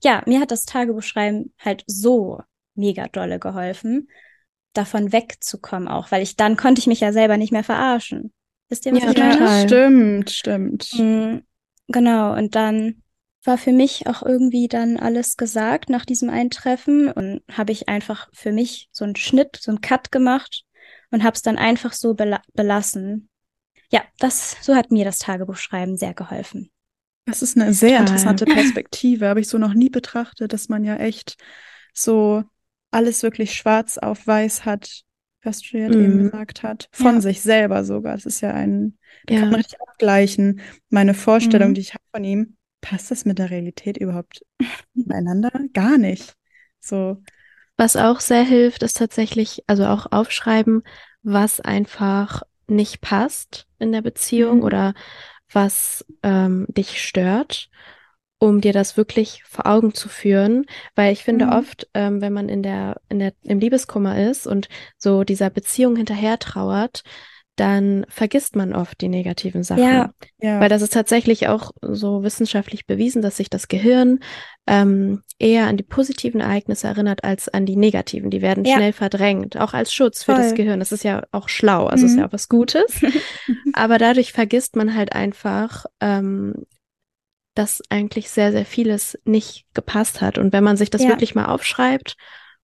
Speaker 3: ja, mir hat das Tagebuchschreiben halt so mega dolle geholfen, davon wegzukommen auch, weil ich dann konnte ich mich ja selber nicht mehr verarschen. Wisst ihr, was
Speaker 2: Ja,
Speaker 3: ich meine?
Speaker 2: total.
Speaker 1: Stimmt, stimmt.
Speaker 3: Mm, Genau, und dann war für mich auch irgendwie dann alles gesagt nach diesem Eintreffen und habe ich einfach für mich so einen Schnitt, so einen Cut gemacht und habe es dann einfach so bela belassen. Ja, das, so hat mir das Tagebuchschreiben sehr geholfen.
Speaker 1: Das ist eine sehr
Speaker 2: Total.
Speaker 1: interessante Perspektive, habe ich so noch nie betrachtet, dass man ja echt so alles wirklich schwarz auf weiß hat, was Juliet eben
Speaker 2: Mhm.
Speaker 1: gesagt hat, von
Speaker 3: Ja.
Speaker 1: sich selber sogar. Das ist ja ein, da kann
Speaker 2: Ja.
Speaker 1: man richtig abgleichen. Meine Vorstellung,
Speaker 3: Mhm.
Speaker 1: die ich habe von ihm, passt das mit der Realität überhaupt beieinander? Gar nicht. So,
Speaker 2: Was auch sehr hilft, ist tatsächlich, also auch aufschreiben, was einfach nicht passt in der Beziehung
Speaker 3: Mhm.
Speaker 2: oder was ähm, dich stört, um dir das wirklich vor Augen zu führen. Weil ich finde
Speaker 3: Mhm.
Speaker 2: oft, ähm, wenn man in der, in der, im Liebeskummer ist und so dieser Beziehung hinterher trauert, dann vergisst man oft die negativen Sachen.
Speaker 3: Ja.
Speaker 1: ja.
Speaker 2: Weil das ist tatsächlich auch so wissenschaftlich bewiesen, dass sich das Gehirn ähm, eher an die positiven Ereignisse erinnert als an die negativen. Die werden
Speaker 3: Ja.
Speaker 2: schnell verdrängt, auch als Schutz für das
Speaker 3: Voll.
Speaker 2: Gehirn. Das ist ja auch schlau, also ist
Speaker 3: Mhm.
Speaker 2: ja auch was Gutes. Aber dadurch vergisst man halt einfach, ähm, dass eigentlich sehr, sehr vieles nicht gepasst hat. Und wenn man sich das
Speaker 3: Ja.
Speaker 2: wirklich mal aufschreibt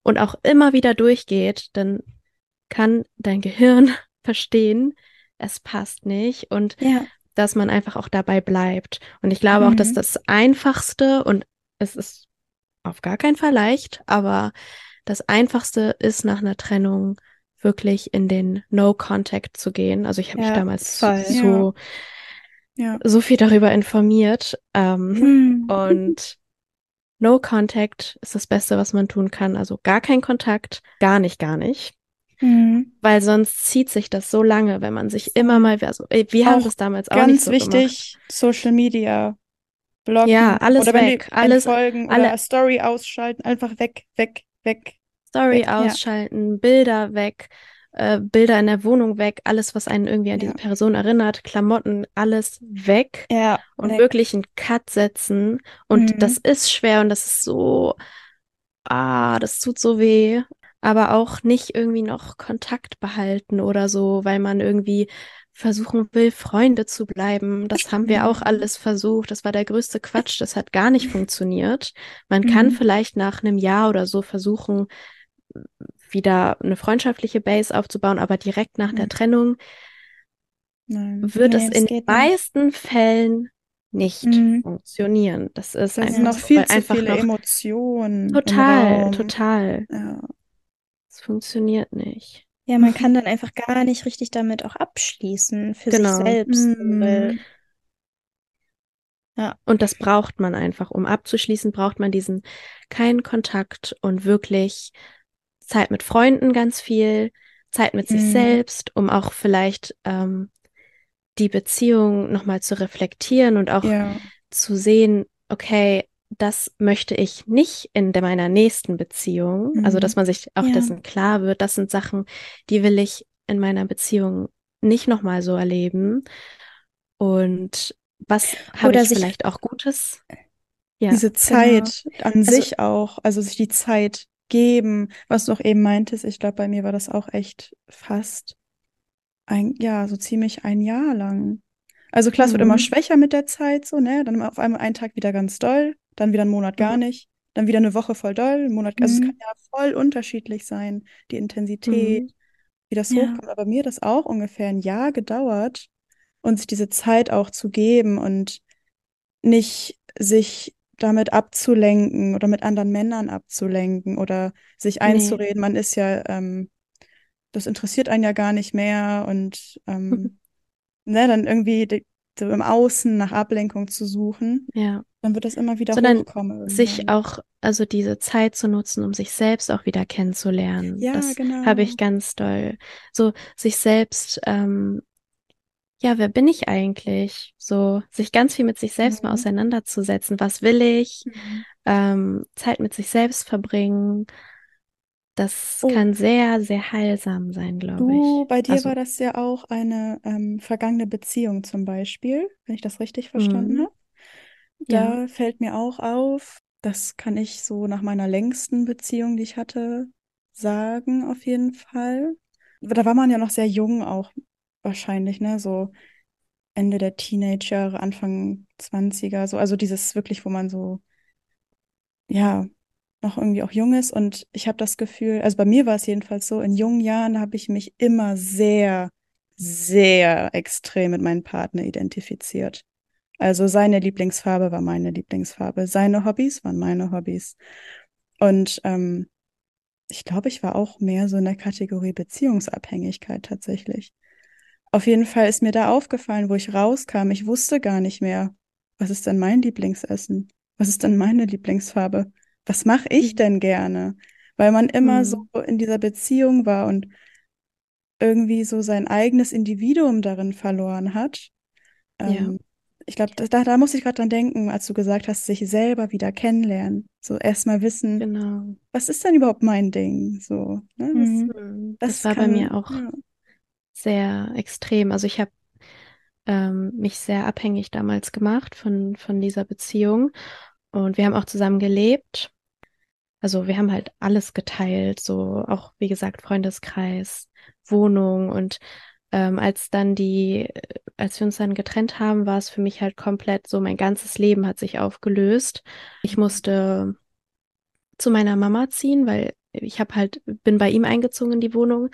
Speaker 2: und auch immer wieder durchgeht, dann kann dein Gehirn verstehen, es passt nicht und
Speaker 3: Ja.
Speaker 2: dass man einfach auch dabei bleibt. Und ich glaube auch, dass
Speaker 3: Mhm.
Speaker 2: das Einfachste, und es ist auf gar keinen Fall leicht, aber das Einfachste ist nach einer Trennung wirklich in den No-Contact zu gehen. Also ich habe mich
Speaker 3: Ja,
Speaker 2: damals
Speaker 3: voll.
Speaker 2: so,
Speaker 1: ja.
Speaker 2: So viel darüber informiert. Ähm,
Speaker 3: Mhm.
Speaker 2: und No Contact ist das Beste, was man tun kann. Also gar kein Kontakt, gar nicht, gar nicht.
Speaker 3: Mhm.
Speaker 2: Weil sonst zieht sich das so lange, wenn man sich immer mal, also wir haben das damals auch nicht
Speaker 1: Ganz
Speaker 2: so
Speaker 1: wichtig, Social Media blocken.
Speaker 2: Ja, alles
Speaker 1: oder
Speaker 2: weg, alles-
Speaker 1: folgen
Speaker 2: alle-
Speaker 1: oder Story ausschalten, einfach weg, weg, weg.
Speaker 2: Story
Speaker 1: Weg, ja.
Speaker 2: ausschalten, Bilder weg, äh, Bilder in der Wohnung weg, alles, was einen irgendwie an diese
Speaker 1: Ja.
Speaker 2: Person erinnert, Klamotten, alles weg
Speaker 3: Ja.
Speaker 2: und
Speaker 3: weg.
Speaker 2: wirklich einen Cut setzen. Und
Speaker 3: Mhm.
Speaker 2: das ist schwer und das ist so, ah, das tut so weh. Aber auch nicht irgendwie noch Kontakt behalten oder so, weil man irgendwie versuchen will, Freunde zu bleiben. Das haben wir auch
Speaker 3: Mhm.
Speaker 2: alles versucht. Das war der größte Quatsch. Das hat gar nicht funktioniert. Man kann
Speaker 3: Mhm.
Speaker 2: vielleicht nach einem Jahr oder so versuchen, wieder eine freundschaftliche Base aufzubauen, aber direkt nach der
Speaker 1: Mhm.
Speaker 2: Trennung
Speaker 1: Nein.
Speaker 2: wird
Speaker 3: Nee,
Speaker 2: es
Speaker 3: das
Speaker 2: in den
Speaker 3: geht nicht.
Speaker 2: meisten Fällen nicht
Speaker 3: Mhm.
Speaker 2: funktionieren. Das ist
Speaker 1: Da
Speaker 2: einfach
Speaker 1: noch
Speaker 2: so,
Speaker 1: viel zu viele Emotionen
Speaker 2: total, total.
Speaker 1: Ja.
Speaker 2: Es funktioniert nicht.
Speaker 3: Ja, man kann dann einfach gar nicht richtig damit auch abschließen für
Speaker 2: Genau.
Speaker 3: sich selbst.
Speaker 1: Mhm.
Speaker 3: Weil,
Speaker 2: Und das braucht man einfach. Um abzuschließen, braucht man diesen keinen Kontakt und wirklich Zeit mit Freunden ganz viel, Zeit mit sich
Speaker 1: Mhm.
Speaker 2: selbst, um auch vielleicht ähm, die Beziehung nochmal zu reflektieren und auch
Speaker 1: Ja.
Speaker 2: zu sehen, okay, das möchte ich nicht in der, meiner nächsten Beziehung. Also,
Speaker 1: Mhm.
Speaker 2: dass man sich auch
Speaker 3: Ja.
Speaker 2: dessen klar wird, das sind Sachen, die will ich in meiner Beziehung nicht nochmal so erleben. Und was habe ich
Speaker 3: sich-
Speaker 2: vielleicht auch Gutes? Ja,
Speaker 1: Diese Zeit an
Speaker 3: Also-
Speaker 1: sich auch, also sich die Zeit geben, was du auch eben meintest, ich glaube, bei mir war das auch echt fast ein, ja, so ziemlich ein Jahr lang. Also klar, es wird
Speaker 2: Mhm.
Speaker 1: immer schwächer mit der Zeit, so, ne? Dann auf einmal einen Tag wieder ganz doll, dann wieder einen Monat gar
Speaker 2: Mhm.
Speaker 1: nicht, dann wieder eine Woche voll doll, einen Monat, also es
Speaker 3: Mhm.
Speaker 1: kann ja voll unterschiedlich sein, die Intensität,
Speaker 2: Mhm.
Speaker 1: wie das
Speaker 3: Ja.
Speaker 1: hochkommt. Aber mir hat das auch ungefähr ein Jahr gedauert und sich diese Zeit auch zu geben und nicht sich damit abzulenken oder mit anderen Männern abzulenken oder sich einzureden, man ist ja, ähm, das interessiert einen ja gar nicht mehr und ähm, ne, dann irgendwie die, so im Außen nach Ablenkung zu suchen,
Speaker 2: ja.
Speaker 1: dann wird das immer wieder
Speaker 2: Sondern
Speaker 1: hochkommen
Speaker 2: Sich
Speaker 1: irgendwann.
Speaker 2: auch, also diese Zeit zu nutzen, um sich selbst auch wieder kennenzulernen.
Speaker 1: Ja,
Speaker 2: das
Speaker 1: genau.
Speaker 2: habe ich ganz doll. So sich selbst, ähm, ja, wer bin ich eigentlich? So sich ganz viel mit sich selbst mal
Speaker 1: Mhm.
Speaker 2: auseinanderzusetzen. Was will ich?
Speaker 1: Mhm.
Speaker 2: Ähm, Zeit mit sich selbst verbringen. Das
Speaker 1: Oh.
Speaker 2: kann sehr, sehr heilsam sein, glaube ich.
Speaker 1: bei dir
Speaker 2: Also,
Speaker 1: war das ja auch eine ähm, vergangene Beziehung zum Beispiel, wenn ich das richtig verstanden
Speaker 2: Mhm.
Speaker 1: habe. Da fällt mir auch auf, das kann ich so nach meiner längsten Beziehung, die ich hatte, sagen, auf jeden Fall. Da war man ja noch sehr jung auch wahrscheinlich, ne? So Ende der Teenager, Anfang 20er, so, also dieses wirklich, wo man so, ja, noch irgendwie auch jung ist. Und ich habe das Gefühl, also bei mir war es jedenfalls so, in jungen Jahren habe ich mich immer sehr, sehr extrem mit meinem Partner identifiziert. Also seine Lieblingsfarbe war meine Lieblingsfarbe, seine Hobbys waren meine Hobbys. Und ähm, ich glaube, ich war auch mehr so in der Kategorie Beziehungsabhängigkeit tatsächlich. Auf jeden Fall ist mir da aufgefallen, wo ich rauskam, ich wusste gar nicht mehr, was ist denn mein Lieblingsessen? Was ist denn meine Lieblingsfarbe? Was mache ich
Speaker 2: Mhm.
Speaker 1: denn gerne? Weil man immer
Speaker 2: Mhm.
Speaker 1: so in dieser Beziehung war und irgendwie so sein eigenes Individuum darin verloren hat.
Speaker 2: Ja.
Speaker 1: Ähm, ich glaube, da, da muss ich gerade dran denken, als du gesagt hast, sich selber wieder kennenlernen. So erstmal wissen,
Speaker 2: genau.
Speaker 1: was ist denn überhaupt mein Ding? So, ne? Das,
Speaker 3: Mhm.
Speaker 1: Das
Speaker 2: Das war bei mir auch
Speaker 1: ja.
Speaker 2: Sehr extrem. Also ich habe ähm, mich sehr abhängig damals gemacht von, von dieser Beziehung. Und wir haben auch zusammen gelebt. Also wir haben halt alles geteilt, so auch, wie gesagt, Freundeskreis, Wohnung. Und ähm, als dann die, als wir uns dann getrennt haben, war es für mich halt komplett so, mein ganzes Leben hat sich aufgelöst. Ich musste zu meiner Mama ziehen, weil ich habe halt, bin bei ihm eingezogen in die Wohnung.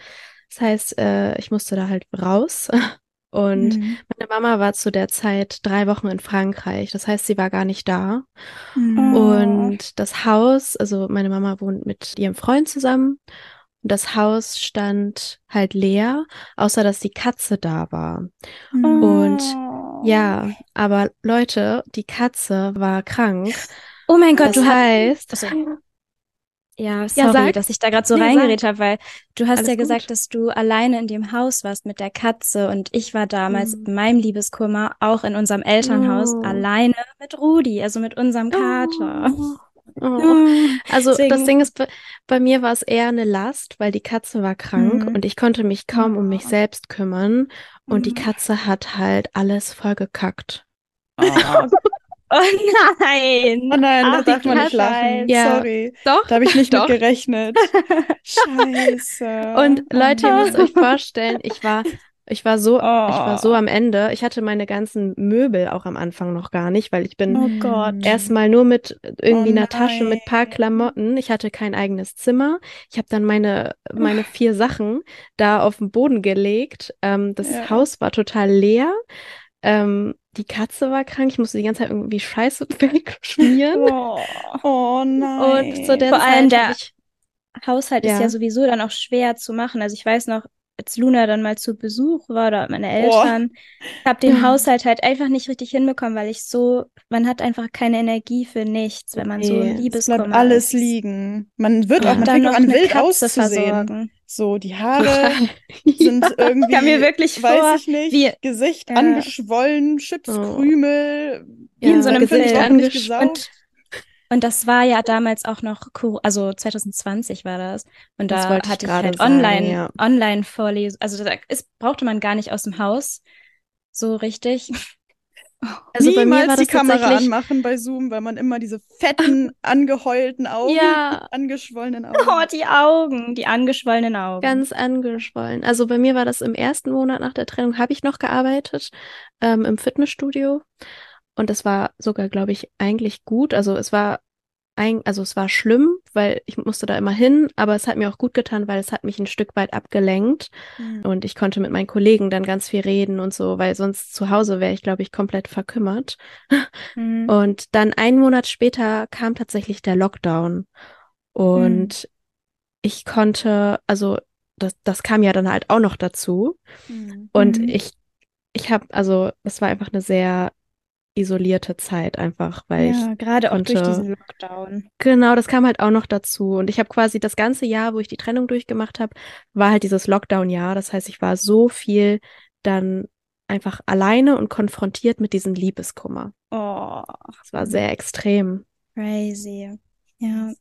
Speaker 2: Das heißt, äh, ich musste da halt raus. Und
Speaker 1: Mhm.
Speaker 2: meine Mama war zu der Zeit drei Wochen in Frankreich. Das heißt, sie war gar nicht da.
Speaker 1: Mhm.
Speaker 2: Und das Haus, also meine Mama wohnt mit ihrem Freund zusammen. Und das Haus stand halt leer, außer dass die Katze da war.
Speaker 1: Mhm.
Speaker 2: Und
Speaker 3: Oh.
Speaker 2: ja, aber Leute, die Katze war krank.
Speaker 3: Oh mein Gott,
Speaker 2: Das
Speaker 3: du hast.
Speaker 2: heißt,
Speaker 3: Achso. Ja,
Speaker 2: Ja,
Speaker 3: sorry,
Speaker 2: sag.
Speaker 3: dass ich da gerade so
Speaker 2: Nee,
Speaker 3: reingeredet habe, weil du hast
Speaker 2: Alles
Speaker 3: ja gesagt,
Speaker 2: gut.
Speaker 3: dass du alleine in dem Haus warst mit der Katze und ich war damals
Speaker 2: Mhm.
Speaker 3: in meinem Liebeskummer auch in unserem Elternhaus
Speaker 2: Oh.
Speaker 3: alleine mit Rudi, also mit unserem Kater.
Speaker 2: Oh. Oh. Also das
Speaker 3: Deswegen-
Speaker 2: Ding ist, bei, mir war es eher eine Last, weil die Katze war krank
Speaker 1: Mhm.
Speaker 2: und ich konnte mich kaum um mich
Speaker 3: Ja.
Speaker 2: selbst kümmern und die
Speaker 3: Mhm.
Speaker 2: Katze hat halt alles vollgekackt.
Speaker 3: Oh, oh nein.
Speaker 1: Oh nein, da
Speaker 3: Ach,
Speaker 1: darf man nicht lachen.
Speaker 2: Ja.
Speaker 1: Sorry.
Speaker 2: Doch,
Speaker 1: Da habe ich nicht mit
Speaker 2: Doch.
Speaker 1: gerechnet. Scheiße.
Speaker 2: Und
Speaker 1: Oh
Speaker 2: Leute, ihr müsst euch vorstellen, ich war, ich war so, ich war so
Speaker 3: Oh.
Speaker 2: am Ende. Ich hatte meine ganzen Möbel auch am Anfang noch gar nicht, weil ich bin
Speaker 3: Oh
Speaker 2: erstmal nur mit irgendwie
Speaker 1: Oh
Speaker 2: einer Tasche mit paar. Klamotten. Ich hatte kein eigenes Zimmer. Ich habe dann meine, meine vier Sachen da auf den Boden gelegt. Ähm, das
Speaker 1: Ja.
Speaker 2: Haus war total leer. Ähm, die Katze war krank. Ich musste die ganze Zeit irgendwie Scheiße wegschmieren.
Speaker 3: Oh.
Speaker 1: Oh nein.
Speaker 2: Und zu der
Speaker 3: Vor allem
Speaker 2: Zeit
Speaker 3: der-
Speaker 2: ich
Speaker 3: Haushalt ist
Speaker 2: Ja.
Speaker 3: ja sowieso dann auch schwer zu machen. Also ich weiß noch, als Luna dann mal zu Besuch war oder meine Eltern, ich habe den
Speaker 2: Ja.
Speaker 3: Haushalt halt einfach nicht richtig hinbekommen, weil ich so, man hat einfach keine Energie für nichts, wenn man so
Speaker 2: Nee,
Speaker 3: ein
Speaker 2: es
Speaker 1: Es
Speaker 3: Liebeskummer
Speaker 1: bleibt alles
Speaker 3: ist.
Speaker 1: liegen. Man wird
Speaker 2: Ja.
Speaker 1: auch, man
Speaker 3: Dann
Speaker 1: fängt auch
Speaker 3: noch
Speaker 1: an,
Speaker 3: eine
Speaker 1: wild
Speaker 3: Katze
Speaker 1: auszusehen.
Speaker 3: versorgen.
Speaker 1: So, die Haare sind
Speaker 2: ja.
Speaker 1: irgendwie,
Speaker 3: Ich kam mir wirklich
Speaker 1: weiß
Speaker 3: vor,
Speaker 1: ich nicht,
Speaker 3: wie-
Speaker 1: Gesicht
Speaker 3: Ja.
Speaker 1: angeschwollen, Chipskrümel,
Speaker 3: Wie in so einem
Speaker 1: Gesicht
Speaker 3: Film.
Speaker 1: ordentlich
Speaker 2: angesch-
Speaker 1: gesaugt.
Speaker 3: Und, das war ja damals auch noch, also 2020 war das. Und
Speaker 2: Das
Speaker 3: da
Speaker 2: ich
Speaker 3: hatte ich halt
Speaker 2: sagen,
Speaker 3: online,
Speaker 2: ja.
Speaker 3: online Vorlesungen. Also da ist, brauchte man gar nicht aus dem Haus so richtig.
Speaker 2: Also bei mir
Speaker 1: Niemals die
Speaker 2: das
Speaker 1: Kamera
Speaker 2: tatsächlich.
Speaker 1: anmachen bei Zoom, weil man immer diese fetten, angeheulten Augen,
Speaker 2: Ja,
Speaker 1: angeschwollenen Augen.
Speaker 3: Oh, die Augen, die angeschwollenen Augen.
Speaker 2: ganz angeschwollen. Also bei mir war das im ersten Monat nach der Trennung, habe ich noch gearbeitet ähm, im Fitnessstudio. Und es war sogar, glaube ich, eigentlich gut. Also es war ein, also es war schlimm, weil ich musste da immer hin, aber es hat mir auch gut getan, weil es hat mich ein Stück weit abgelenkt
Speaker 1: Hm.
Speaker 2: und ich konnte mit meinen Kollegen dann ganz viel reden und so, weil sonst zu Hause wäre ich, glaube ich, komplett verkümmert.
Speaker 3: Mhm.
Speaker 2: Und dann einen Monat später kam tatsächlich der Lockdown. Und ich konnte, also das, das kam ja dann halt auch noch dazu.
Speaker 1: Hm.
Speaker 2: Und
Speaker 3: Mhm.
Speaker 2: ich, ich habe, also es war einfach eine sehr isolierte Zeit einfach, weil ich,
Speaker 3: Ja, gerade auch durch
Speaker 2: konnte-
Speaker 3: diesen Lockdown.
Speaker 2: genau, das kam halt auch noch dazu. Und ich habe quasi das ganze Jahr, wo ich die Trennung durchgemacht habe, war halt dieses Lockdown-Jahr. Das heißt, ich war so viel dann einfach alleine und konfrontiert mit diesem Liebeskummer.
Speaker 3: Oh,
Speaker 2: Es war sehr extrem.
Speaker 3: crazy. Ja.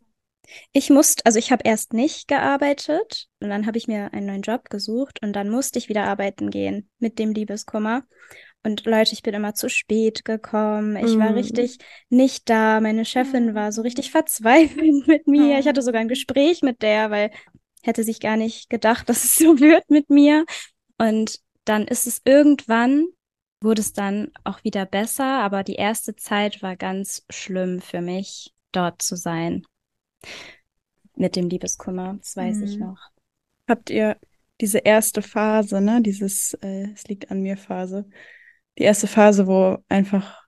Speaker 3: Ich musste, also ich habe erst nicht gearbeitet und dann habe ich mir einen neuen Job gesucht und dann musste ich wieder arbeiten gehen mit dem Liebeskummer. Und Leute, ich bin immer zu spät gekommen. Ich war
Speaker 2: Mm.
Speaker 3: richtig nicht da. Meine Chefin war so richtig verzweifelt mit mir. Ich hatte sogar ein Gespräch mit der, weil hätte sich gar nicht gedacht, dass es so wird mit mir. Und dann ist es irgendwann, wurde es dann auch wieder besser, aber die erste Zeit war ganz schlimm für mich, dort zu sein. Mit dem Liebeskummer, das weiß ich
Speaker 1: Mhm.
Speaker 3: noch.
Speaker 1: Habt ihr diese erste Phase, ne, dieses äh, Es liegt an mir Phase, die erste Phase, wo einfach,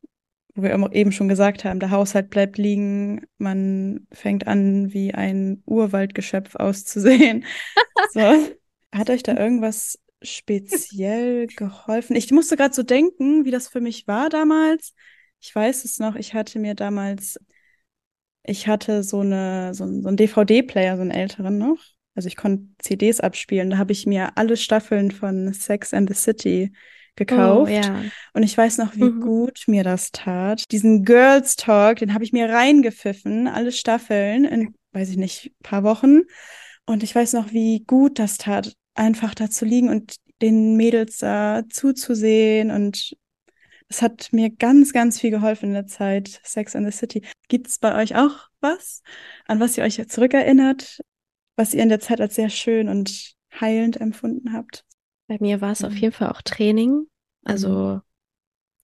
Speaker 1: wo wir eben schon gesagt haben, der Haushalt bleibt liegen, man fängt an, wie ein Urwaldgeschöpf auszusehen. So. Hat euch da irgendwas speziell geholfen? Ich musste gerade so denken, wie das für mich war damals. Ich weiß es noch, ich hatte mir damals, ich hatte so eine, so, so einen DVD-Player, so einen älteren noch. Also ich konnte CDs abspielen. Da habe ich mir alle Staffeln von Sex and the City gekauft.
Speaker 2: Oh, ja.
Speaker 1: Und ich weiß noch, wie
Speaker 2: Mhm.
Speaker 1: gut mir das tat. Diesen Girls Talk, den habe ich mir reingepfiffen, alle Staffeln in, weiß ich nicht, paar Wochen. Und ich weiß noch, wie gut das tat, einfach da zu liegen und den Mädels da zuzusehen. Und es hat mir ganz, ganz viel geholfen in der Zeit, Sex and the City. Gibt es bei euch auch was, an was ihr euch zurückerinnert, was ihr in der Zeit als sehr schön und heilend empfunden habt?
Speaker 2: Bei mir war es auf
Speaker 1: Mhm.
Speaker 2: jeden Fall auch Training. Also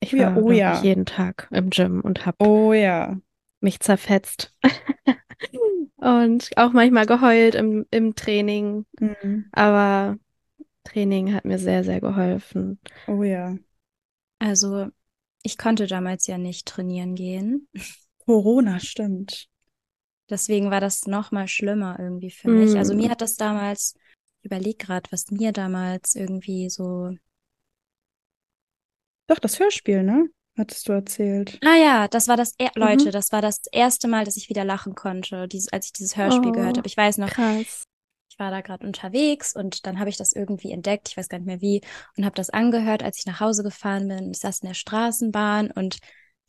Speaker 2: ich
Speaker 1: Oh ja,
Speaker 2: war
Speaker 1: oh ja.
Speaker 2: ich, jeden Tag im Gym und habe
Speaker 1: Oh ja.
Speaker 2: mich zerfetzt. Und auch manchmal geheult im, im Training.
Speaker 1: Mhm.
Speaker 2: Aber Training hat mir sehr, sehr geholfen.
Speaker 1: Oh ja.
Speaker 3: Also, ich konnte damals ja nicht trainieren gehen.
Speaker 1: Corona, stimmt.
Speaker 3: Deswegen war das noch mal schlimmer irgendwie für mich. Also
Speaker 2: Mm.
Speaker 3: mir hat das damals, ich überleg gerade, was mir damals irgendwie so.
Speaker 1: Doch, das Hörspiel, ne? Hattest du erzählt.
Speaker 3: Ah ja, das war das, er
Speaker 2: Mhm.
Speaker 3: Leute, das war das erste Mal, dass ich wieder lachen konnte, dieses, als ich dieses Hörspiel
Speaker 2: Oh.
Speaker 3: gehört habe. Ich weiß noch,
Speaker 2: Krass.
Speaker 3: ich war da gerade unterwegs und dann habe ich das irgendwie entdeckt, ich weiß gar nicht mehr wie, und habe das angehört, als ich nach Hause gefahren bin. Ich saß in der Straßenbahn und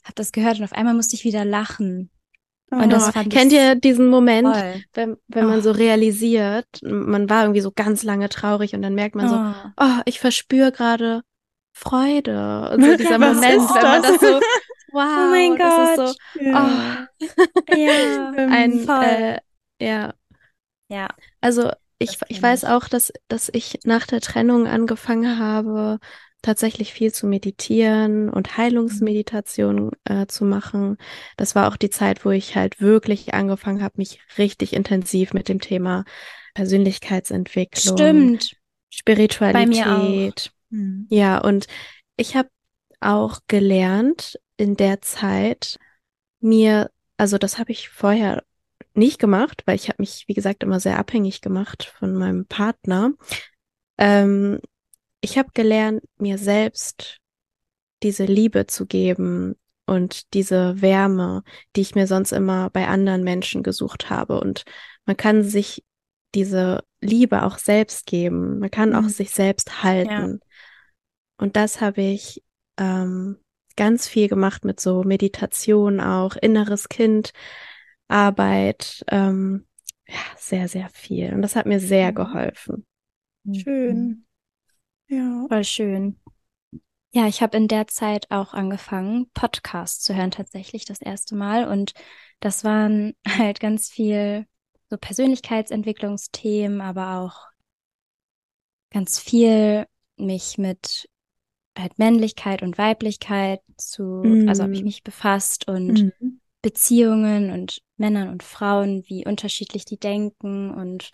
Speaker 3: habe das gehört und auf einmal musste ich wieder lachen. Und das
Speaker 2: Oh,
Speaker 3: fand
Speaker 2: kennt ihr diesen Moment,
Speaker 3: Toll.
Speaker 2: wenn, wenn man
Speaker 3: Oh.
Speaker 2: so realisiert, man war irgendwie so ganz lange traurig und dann merkt man so,
Speaker 3: Oh.
Speaker 2: oh, ich verspüre gerade Freude. Und so
Speaker 1: Ja,
Speaker 2: dieser
Speaker 1: was
Speaker 2: Moment,
Speaker 1: ist
Speaker 2: wenn man
Speaker 1: das?
Speaker 2: so, wow,
Speaker 3: Oh mein
Speaker 2: das ist
Speaker 3: Gott.
Speaker 2: so,
Speaker 1: Ja.
Speaker 3: Ja,
Speaker 1: Ähm,
Speaker 2: ein,
Speaker 3: voll.
Speaker 2: äh, ja,
Speaker 3: ja.
Speaker 2: also ich, ich weiß auch, dass, dass ich nach der Trennung angefangen habe, tatsächlich viel zu meditieren und Heilungsmeditation äh, zu machen. Das war auch die Zeit, wo ich halt wirklich angefangen habe, mich richtig intensiv mit dem Thema Persönlichkeitsentwicklung,
Speaker 3: Stimmt.
Speaker 2: Spiritualität.
Speaker 1: Hm.
Speaker 2: Ja, und ich habe auch gelernt in der Zeit, mir, also das habe ich vorher nicht gemacht, weil ich habe mich, wie gesagt, immer sehr abhängig gemacht von meinem Partner. Ähm, ich habe gelernt, mir selbst diese Liebe zu geben und diese Wärme, die ich mir sonst immer bei anderen Menschen gesucht habe. Und man kann sich diese Liebe auch selbst geben. Man kann auch
Speaker 1: Mhm.
Speaker 2: sich selbst halten. Und das habe ich ähm, ganz viel gemacht mit so Meditation auch, inneres Kind, Arbeit, ähm, ja, sehr, sehr viel. Und das hat mir sehr
Speaker 1: Mhm.
Speaker 2: geholfen.
Speaker 1: Schön. Ja.
Speaker 3: Voll schön. Ja, ich habe in der Zeit auch angefangen, Podcasts zu hören, tatsächlich das erste Mal. Und das waren halt ganz viel so Persönlichkeitsentwicklungsthemen, aber auch ganz viel mich mit halt Männlichkeit und Weiblichkeit zu, also habe ich
Speaker 2: Mm.
Speaker 3: mich befasst und
Speaker 1: Mhm.
Speaker 3: Beziehungen und Männern und Frauen, wie unterschiedlich die denken und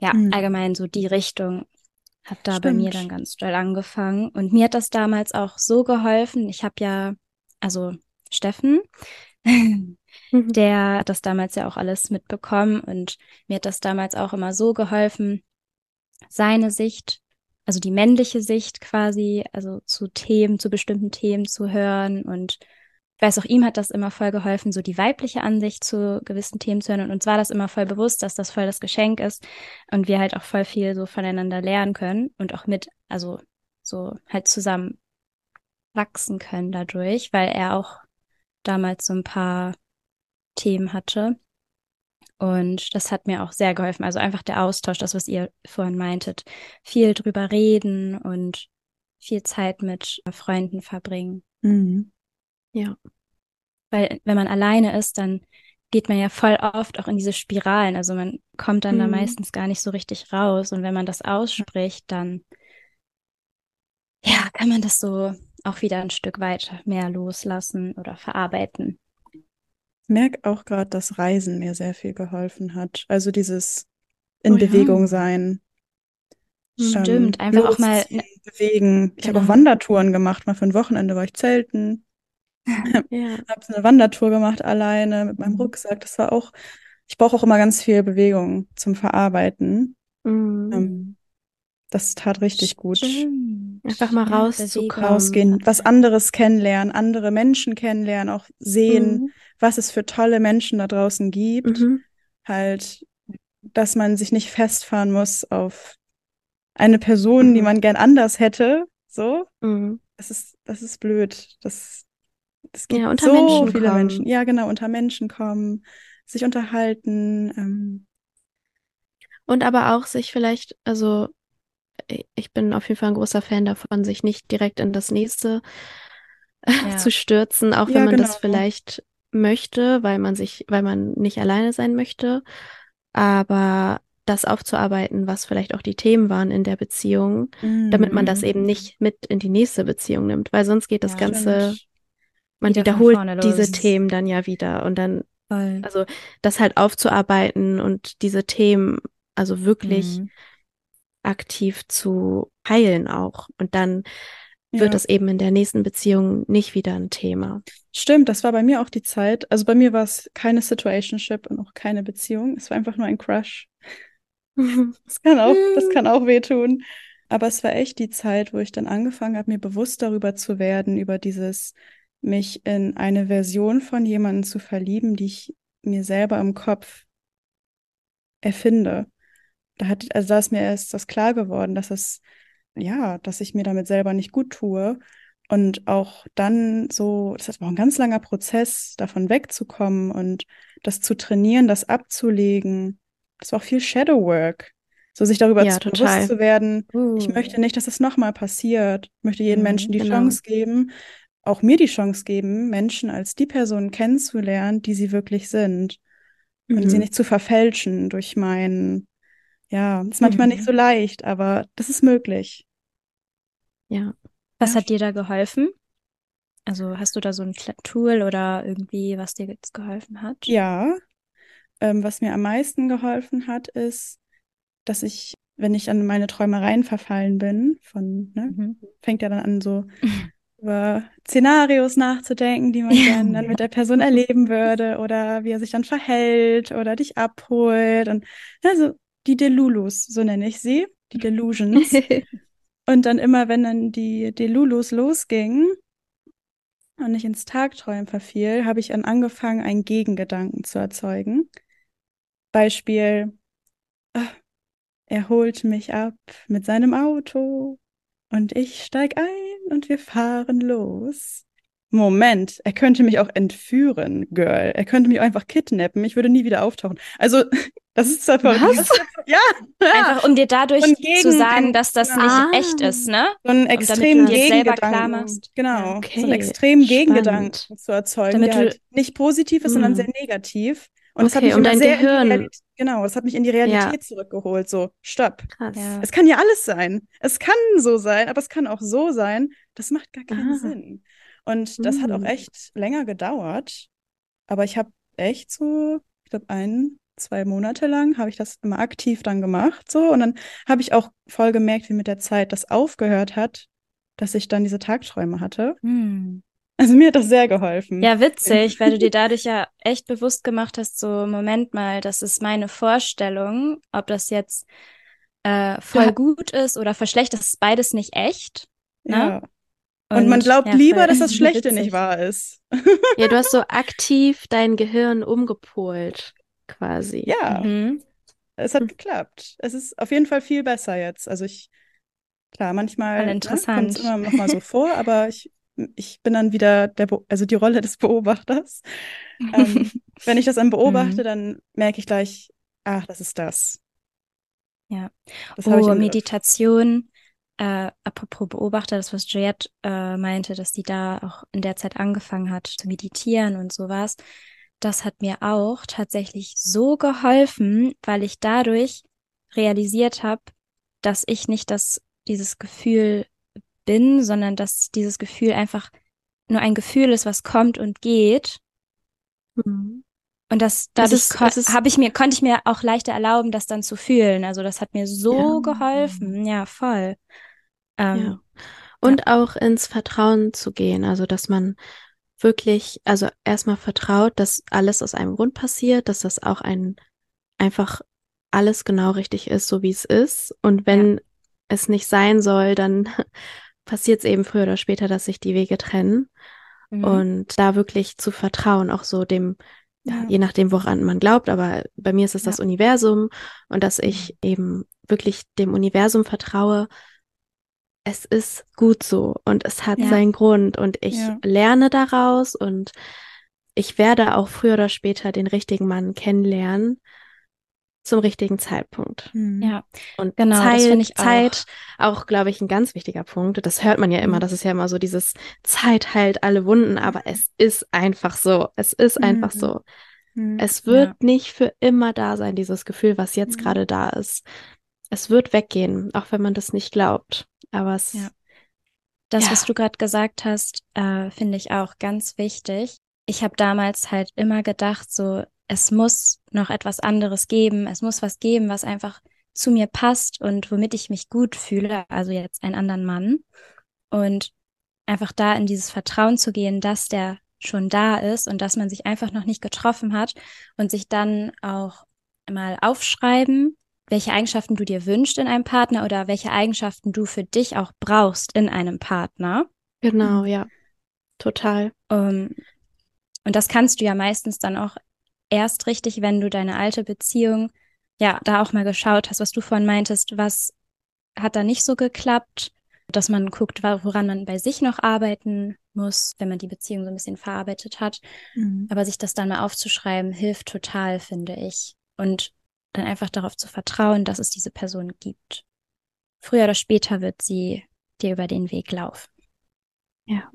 Speaker 3: ja,
Speaker 1: Mhm.
Speaker 3: allgemein so die Richtung hat da bei mir
Speaker 1: Stimmt.
Speaker 3: dann ganz doll angefangen. Und mir hat das damals auch so geholfen. Ich habe ja, also Steffen, der hat das damals ja auch alles mitbekommen und mir hat das damals auch immer so geholfen, seine Sicht, also die männliche Sicht quasi, also zu Themen, zu bestimmten Themen zu hören und weiß auch, ihm hat das immer voll geholfen, so die weibliche Ansicht zu gewissen Themen zu hören. Und uns war das immer voll bewusst, dass das voll das Geschenk ist und wir halt auch voll viel so voneinander lernen können und auch mit, also so halt zusammen wachsen können dadurch, weil er auch damals so ein paar Themen hatte. Und das hat mir auch sehr geholfen. Also einfach der Austausch, das, was ihr vorhin meintet. Viel drüber reden und viel Zeit mit Freunden verbringen.
Speaker 1: Mhm.
Speaker 2: Ja.
Speaker 3: Weil wenn man alleine ist, dann geht man ja voll oft auch in diese Spiralen. Also man kommt dann da
Speaker 2: Mhm.
Speaker 3: meistens gar nicht so richtig raus. Und wenn man das ausspricht, dann ja, kann man das so auch wieder ein Stück weit mehr loslassen oder verarbeiten.
Speaker 1: Ich merke auch gerade, dass Reisen mir sehr viel geholfen hat. Also dieses in
Speaker 2: Oh ja.
Speaker 1: Bewegung sein.
Speaker 3: Stimmt,
Speaker 1: ähm,
Speaker 3: einfach auch mal-
Speaker 1: bewegen. Ich habe auch
Speaker 3: Genau.
Speaker 1: Wandertouren gemacht. Mal für ein Wochenende war ich zelten.
Speaker 2: Ja.
Speaker 1: habe eine Wandertour gemacht alleine mit meinem
Speaker 3: Mhm.
Speaker 1: Rucksack. Das war auch, ich brauche auch immer ganz viel Bewegung zum Verarbeiten.
Speaker 2: Mm.
Speaker 1: Ähm, das tat richtig gut.
Speaker 3: Stimmt.
Speaker 2: Einfach mal rauszukommen.
Speaker 1: Rausgehen, was anderes kennenlernen, andere Menschen kennenlernen, auch sehen,
Speaker 2: Mhm.
Speaker 1: was es für tolle Menschen da draußen gibt.
Speaker 2: Mhm.
Speaker 1: Halt, dass man sich nicht festfahren muss auf eine Person, die
Speaker 2: Mhm.
Speaker 1: man gern anders hätte. So,
Speaker 2: Mhm.
Speaker 1: das ist, das ist blöd. Das,
Speaker 2: Ja,
Speaker 1: gibt
Speaker 2: unter
Speaker 1: so
Speaker 2: Menschen
Speaker 1: viele
Speaker 2: kommen.
Speaker 1: Menschen. Ja, genau, unter Menschen kommen, sich unterhalten. Ähm,
Speaker 2: Und aber auch sich vielleicht, also ich bin auf jeden Fall ein großer Fan davon, sich nicht direkt in das nächste
Speaker 3: Ja.
Speaker 2: zu stürzen, auch
Speaker 1: Ja,
Speaker 2: wenn man das
Speaker 1: genau.
Speaker 2: vielleicht möchte, weil man sich, weil man nicht alleine sein möchte, aber das aufzuarbeiten, was vielleicht auch die Themen waren in der Beziehung, damit man das
Speaker 3: Mhm.
Speaker 2: eben nicht mit in die nächste Beziehung nimmt, weil sonst geht das
Speaker 3: Ja,
Speaker 2: Ganze,
Speaker 1: stimmt.
Speaker 2: Man wiederholt diese. Themen dann ja wieder und dann,
Speaker 3: Voll.
Speaker 2: also das halt aufzuarbeiten und diese Themen also wirklich
Speaker 3: Mhm.
Speaker 2: aktiv zu heilen auch. Und dann
Speaker 1: Ja.
Speaker 2: wird es eben in der nächsten Beziehung nicht wieder ein Thema.
Speaker 1: Stimmt, das war bei mir auch die Zeit. Also bei mir war es keine Situationship und auch keine Beziehung. Es war einfach nur ein Crush. Das kann auch, das kann auch wehtun. Aber es war echt die Zeit, wo ich dann angefangen habe, mir bewusst darüber zu werden, über dieses, mich in eine Version von jemandem zu verlieben, die ich mir selber im Kopf erfinde. Da hat, also da ist mir erst das klar geworden, dass es, ja, dass ich mir damit selber nicht gut tue. Und auch dann so, das war ein ganz langer Prozess, davon wegzukommen und das zu trainieren, das abzulegen. Das war auch viel Shadow Work. So sich darüber
Speaker 2: Ja,
Speaker 1: zu, bewusst zu werden,
Speaker 3: Uh.
Speaker 1: ich möchte nicht, dass das nochmal passiert. Ich möchte jedem
Speaker 3: Mhm,
Speaker 1: Menschen die
Speaker 2: genau.
Speaker 1: Chance geben, auch mir die Chance geben, Menschen als die Person kennenzulernen, die sie wirklich sind. Und sie
Speaker 2: Mhm.
Speaker 1: nicht zu verfälschen durch mein, ja, ist manchmal
Speaker 3: Mhm.
Speaker 1: nicht so leicht, aber das ist möglich.
Speaker 2: Ja.
Speaker 3: Was
Speaker 1: Ja.
Speaker 3: hat dir da geholfen? Also hast du da so ein Tool oder irgendwie, was dir jetzt geholfen hat?
Speaker 1: Ja, ähm, was mir am meisten geholfen hat, ist, dass ich, wenn ich an meine Träumereien verfallen bin, von, ne,
Speaker 3: Mhm.
Speaker 1: fängt ja dann an so, über Szenarios nachzudenken, die man gerne dann mit der Person erleben würde oder wie er sich dann verhält oder dich abholt und also die Delulus, so nenne ich sie, die Delusions. und dann immer, wenn dann die Delulus losgingen und ich ins Tagträumen verfiel, habe ich dann angefangen, einen Gegengedanken zu erzeugen. Beispiel, ah, er holt mich ab mit seinem Auto und ich steig ein und wir fahren los. Moment, er könnte mich auch entführen, Girl. Er könnte mich auch einfach kidnappen. Ich würde nie wieder auftauchen. Also, das ist einfach.
Speaker 3: Was? Ja. Einfach um dir dadurch gegen, zu sagen, dass das genau. nicht echt ist, ne?
Speaker 1: So einen extremen Gegengedanken. Genau. Okay. So einen extremen Gegengedanken zu erzeugen, damit der halt nicht positiv ist, sondern hm. sehr negativ. Und okay, das hat mich um dein sehr Gehirn. genau, das hat mich in die Realität ja. zurückgeholt. So, stopp. Krass. Ja. Es kann ja alles sein. Es kann so sein, aber es kann auch so sein. Das macht gar keinen Aha. Sinn. Und das mhm. hat auch hm. echt länger gedauert. Aber ich habe echt so, ich glaube, ein, zwei Monate lang habe ich das immer aktiv dann gemacht. So. Und dann habe ich auch voll gemerkt, wie mit der Zeit das aufgehört hat, dass ich dann diese Tagträume hatte. Mhm. Also mir hat das sehr geholfen.
Speaker 3: Ja, witzig, weil du dir dadurch ja echt bewusst gemacht hast, so Moment mal, das ist meine Vorstellung, ob das jetzt äh, voll ja. gut ist oder verschlechtert, das ist beides nicht echt. Ne?
Speaker 1: Ja. Und, und man glaubt ja, lieber, dass das Schlechte witzig. nicht wahr ist.
Speaker 2: ja, du hast so aktiv dein Gehirn umgepolt, quasi.
Speaker 1: Ja. Mhm. Es hat geklappt. Es ist auf jeden Fall viel besser jetzt. Also ich, klar, manchmal ne, kommt es immer noch mal so vor, aber ich ich bin dann wieder der, Be also die Rolle des Beobachters. ähm, wenn ich das dann beobachte, mhm. dann merke ich gleich, ach, das ist das.
Speaker 3: Ja. Das oh, Meditation, äh, apropos Beobachter, das, was Juliette äh, meinte, dass sie da auch in der Zeit angefangen hat zu meditieren und sowas, das hat mir auch tatsächlich so geholfen, weil ich dadurch realisiert habe, dass ich nicht das, dieses Gefühl bin, sondern dass dieses Gefühl einfach nur ein Gefühl ist, was kommt und geht. Mhm. Und das dadurch habe ich mir konnte ich mir auch leichter erlauben, das dann zu fühlen. Also das hat mir so ja. geholfen, ja voll.
Speaker 2: Ähm, ja. Und ja. auch ins Vertrauen zu gehen, also dass man wirklich, also erstmal vertraut, dass alles aus einem Grund passiert, dass das auch ein einfach alles genau richtig ist, so wie es ist. Und wenn es nicht sein soll, dann passiert es eben früher oder später, dass sich die Wege trennen. Mhm. Und da wirklich zu vertrauen, auch so dem, ja. je nachdem, woran man glaubt, aber bei mir ist es ja. das Universum und dass ich mhm. eben wirklich dem Universum vertraue, es ist gut so und es hat ja. seinen Grund und ich lerne daraus und ich werde auch früher oder später den richtigen Mann kennenlernen zum richtigen Zeitpunkt.
Speaker 3: Mhm. Ja,
Speaker 2: und genau, Zeit, das ich Zeit auch, auch glaube ich, ein ganz wichtiger Punkt. Das hört man ja immer. Mhm. Das ist ja immer so dieses Zeit heilt alle Wunden, aber es ist einfach so. Es ist einfach mhm. so. Mhm. Es wird ja. nicht für immer da sein, dieses Gefühl, was jetzt mhm. gerade da ist. Es wird weggehen, auch wenn man das nicht glaubt. Aber es. Ja.
Speaker 3: Das, ja. was du gerade gesagt hast, äh, finde ich auch ganz wichtig. Ich habe damals halt immer gedacht, so es muss noch etwas anderes geben, es muss was geben, was einfach zu mir passt und womit ich mich gut fühle, also jetzt einen anderen Mann. Und einfach da in dieses Vertrauen zu gehen, dass der schon da ist und dass man sich einfach noch nicht getroffen hat und sich dann auch mal aufschreiben, welche Eigenschaften du dir wünschst in einem Partner oder welche Eigenschaften du für dich auch brauchst in einem Partner.
Speaker 2: Genau, ja. Total.
Speaker 3: Um, und das kannst du ja meistens dann auch erst richtig, wenn du deine alte Beziehung, ja, da auch mal geschaut hast, was du vorhin meintest, was hat da nicht so geklappt, dass man guckt, woran man bei sich noch arbeiten muss, wenn man die Beziehung so ein bisschen verarbeitet hat. Mhm. Aber sich das dann mal aufzuschreiben, hilft total, finde ich. Und dann einfach darauf zu vertrauen, dass es diese Person gibt. Früher oder später wird sie dir über den Weg laufen.
Speaker 2: Ja.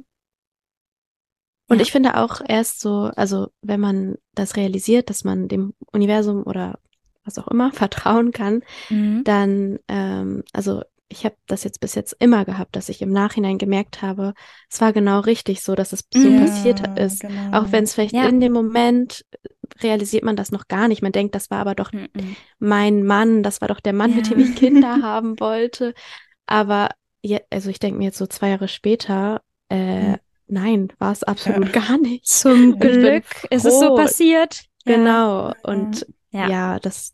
Speaker 2: Und ich finde auch erst so, also wenn man das realisiert, dass man dem Universum oder was auch immer vertrauen kann, mhm. dann, ähm, also ich habe das jetzt bis jetzt immer gehabt, dass ich im Nachhinein gemerkt habe, es war genau richtig so, dass es so ja, passiert ist. Genau. Auch wenn es vielleicht ja. in dem Moment realisiert man das noch gar nicht. Man denkt, das war aber doch mhm. mein Mann, das war doch der Mann, ja. mit dem ich Kinder haben wollte. Aber ja, also ich denke mir jetzt so zwei Jahre später, Äh,
Speaker 1: Mhm.
Speaker 2: Nein, war es absolut gar nicht.
Speaker 3: Zum Glück ist es so passiert. Ja.
Speaker 2: Genau. Und
Speaker 3: Ja.
Speaker 2: ja, das,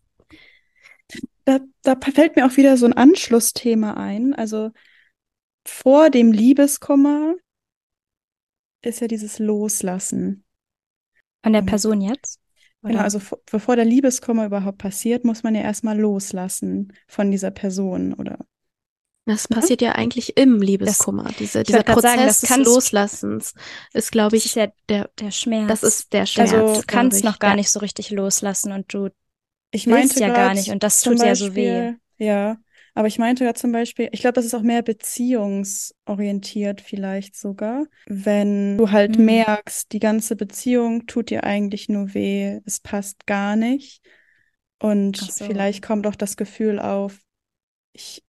Speaker 1: Da, da fällt mir auch wieder so ein Anschlussthema ein. Also vor dem Liebeskummer ist ja dieses Loslassen.
Speaker 3: Von der. Person jetzt?
Speaker 1: Genau,
Speaker 3: Oder?
Speaker 1: also vor- bevor der Liebeskummer überhaupt passiert, muss man ja erstmal loslassen von dieser Person oder
Speaker 2: das
Speaker 1: Ja.
Speaker 2: passiert ja eigentlich im Liebeskummer. Diese,
Speaker 3: ich
Speaker 2: dieser Prozess
Speaker 3: sagen, das
Speaker 2: des
Speaker 3: kannst-
Speaker 2: Loslassens ist, glaube
Speaker 3: das ist
Speaker 2: ich,
Speaker 3: ja
Speaker 2: der,
Speaker 3: der Schmerz.
Speaker 2: das ist der Schmerz.
Speaker 1: Also,
Speaker 3: du kannst
Speaker 2: ich.
Speaker 3: noch gar
Speaker 2: Ja.
Speaker 3: nicht so richtig loslassen und du
Speaker 1: ich
Speaker 3: willst
Speaker 1: meinte
Speaker 3: ja gar nicht und das
Speaker 1: zum
Speaker 3: tut ja so weh.
Speaker 1: Beispiel, ja, aber ich meinte ja zum Beispiel, ich glaube, das ist auch mehr beziehungsorientiert vielleicht sogar, wenn du halt
Speaker 3: Mhm.
Speaker 1: merkst, die ganze Beziehung tut dir eigentlich nur weh, es passt gar nicht und
Speaker 3: so.
Speaker 1: vielleicht kommt auch das Gefühl auf, ich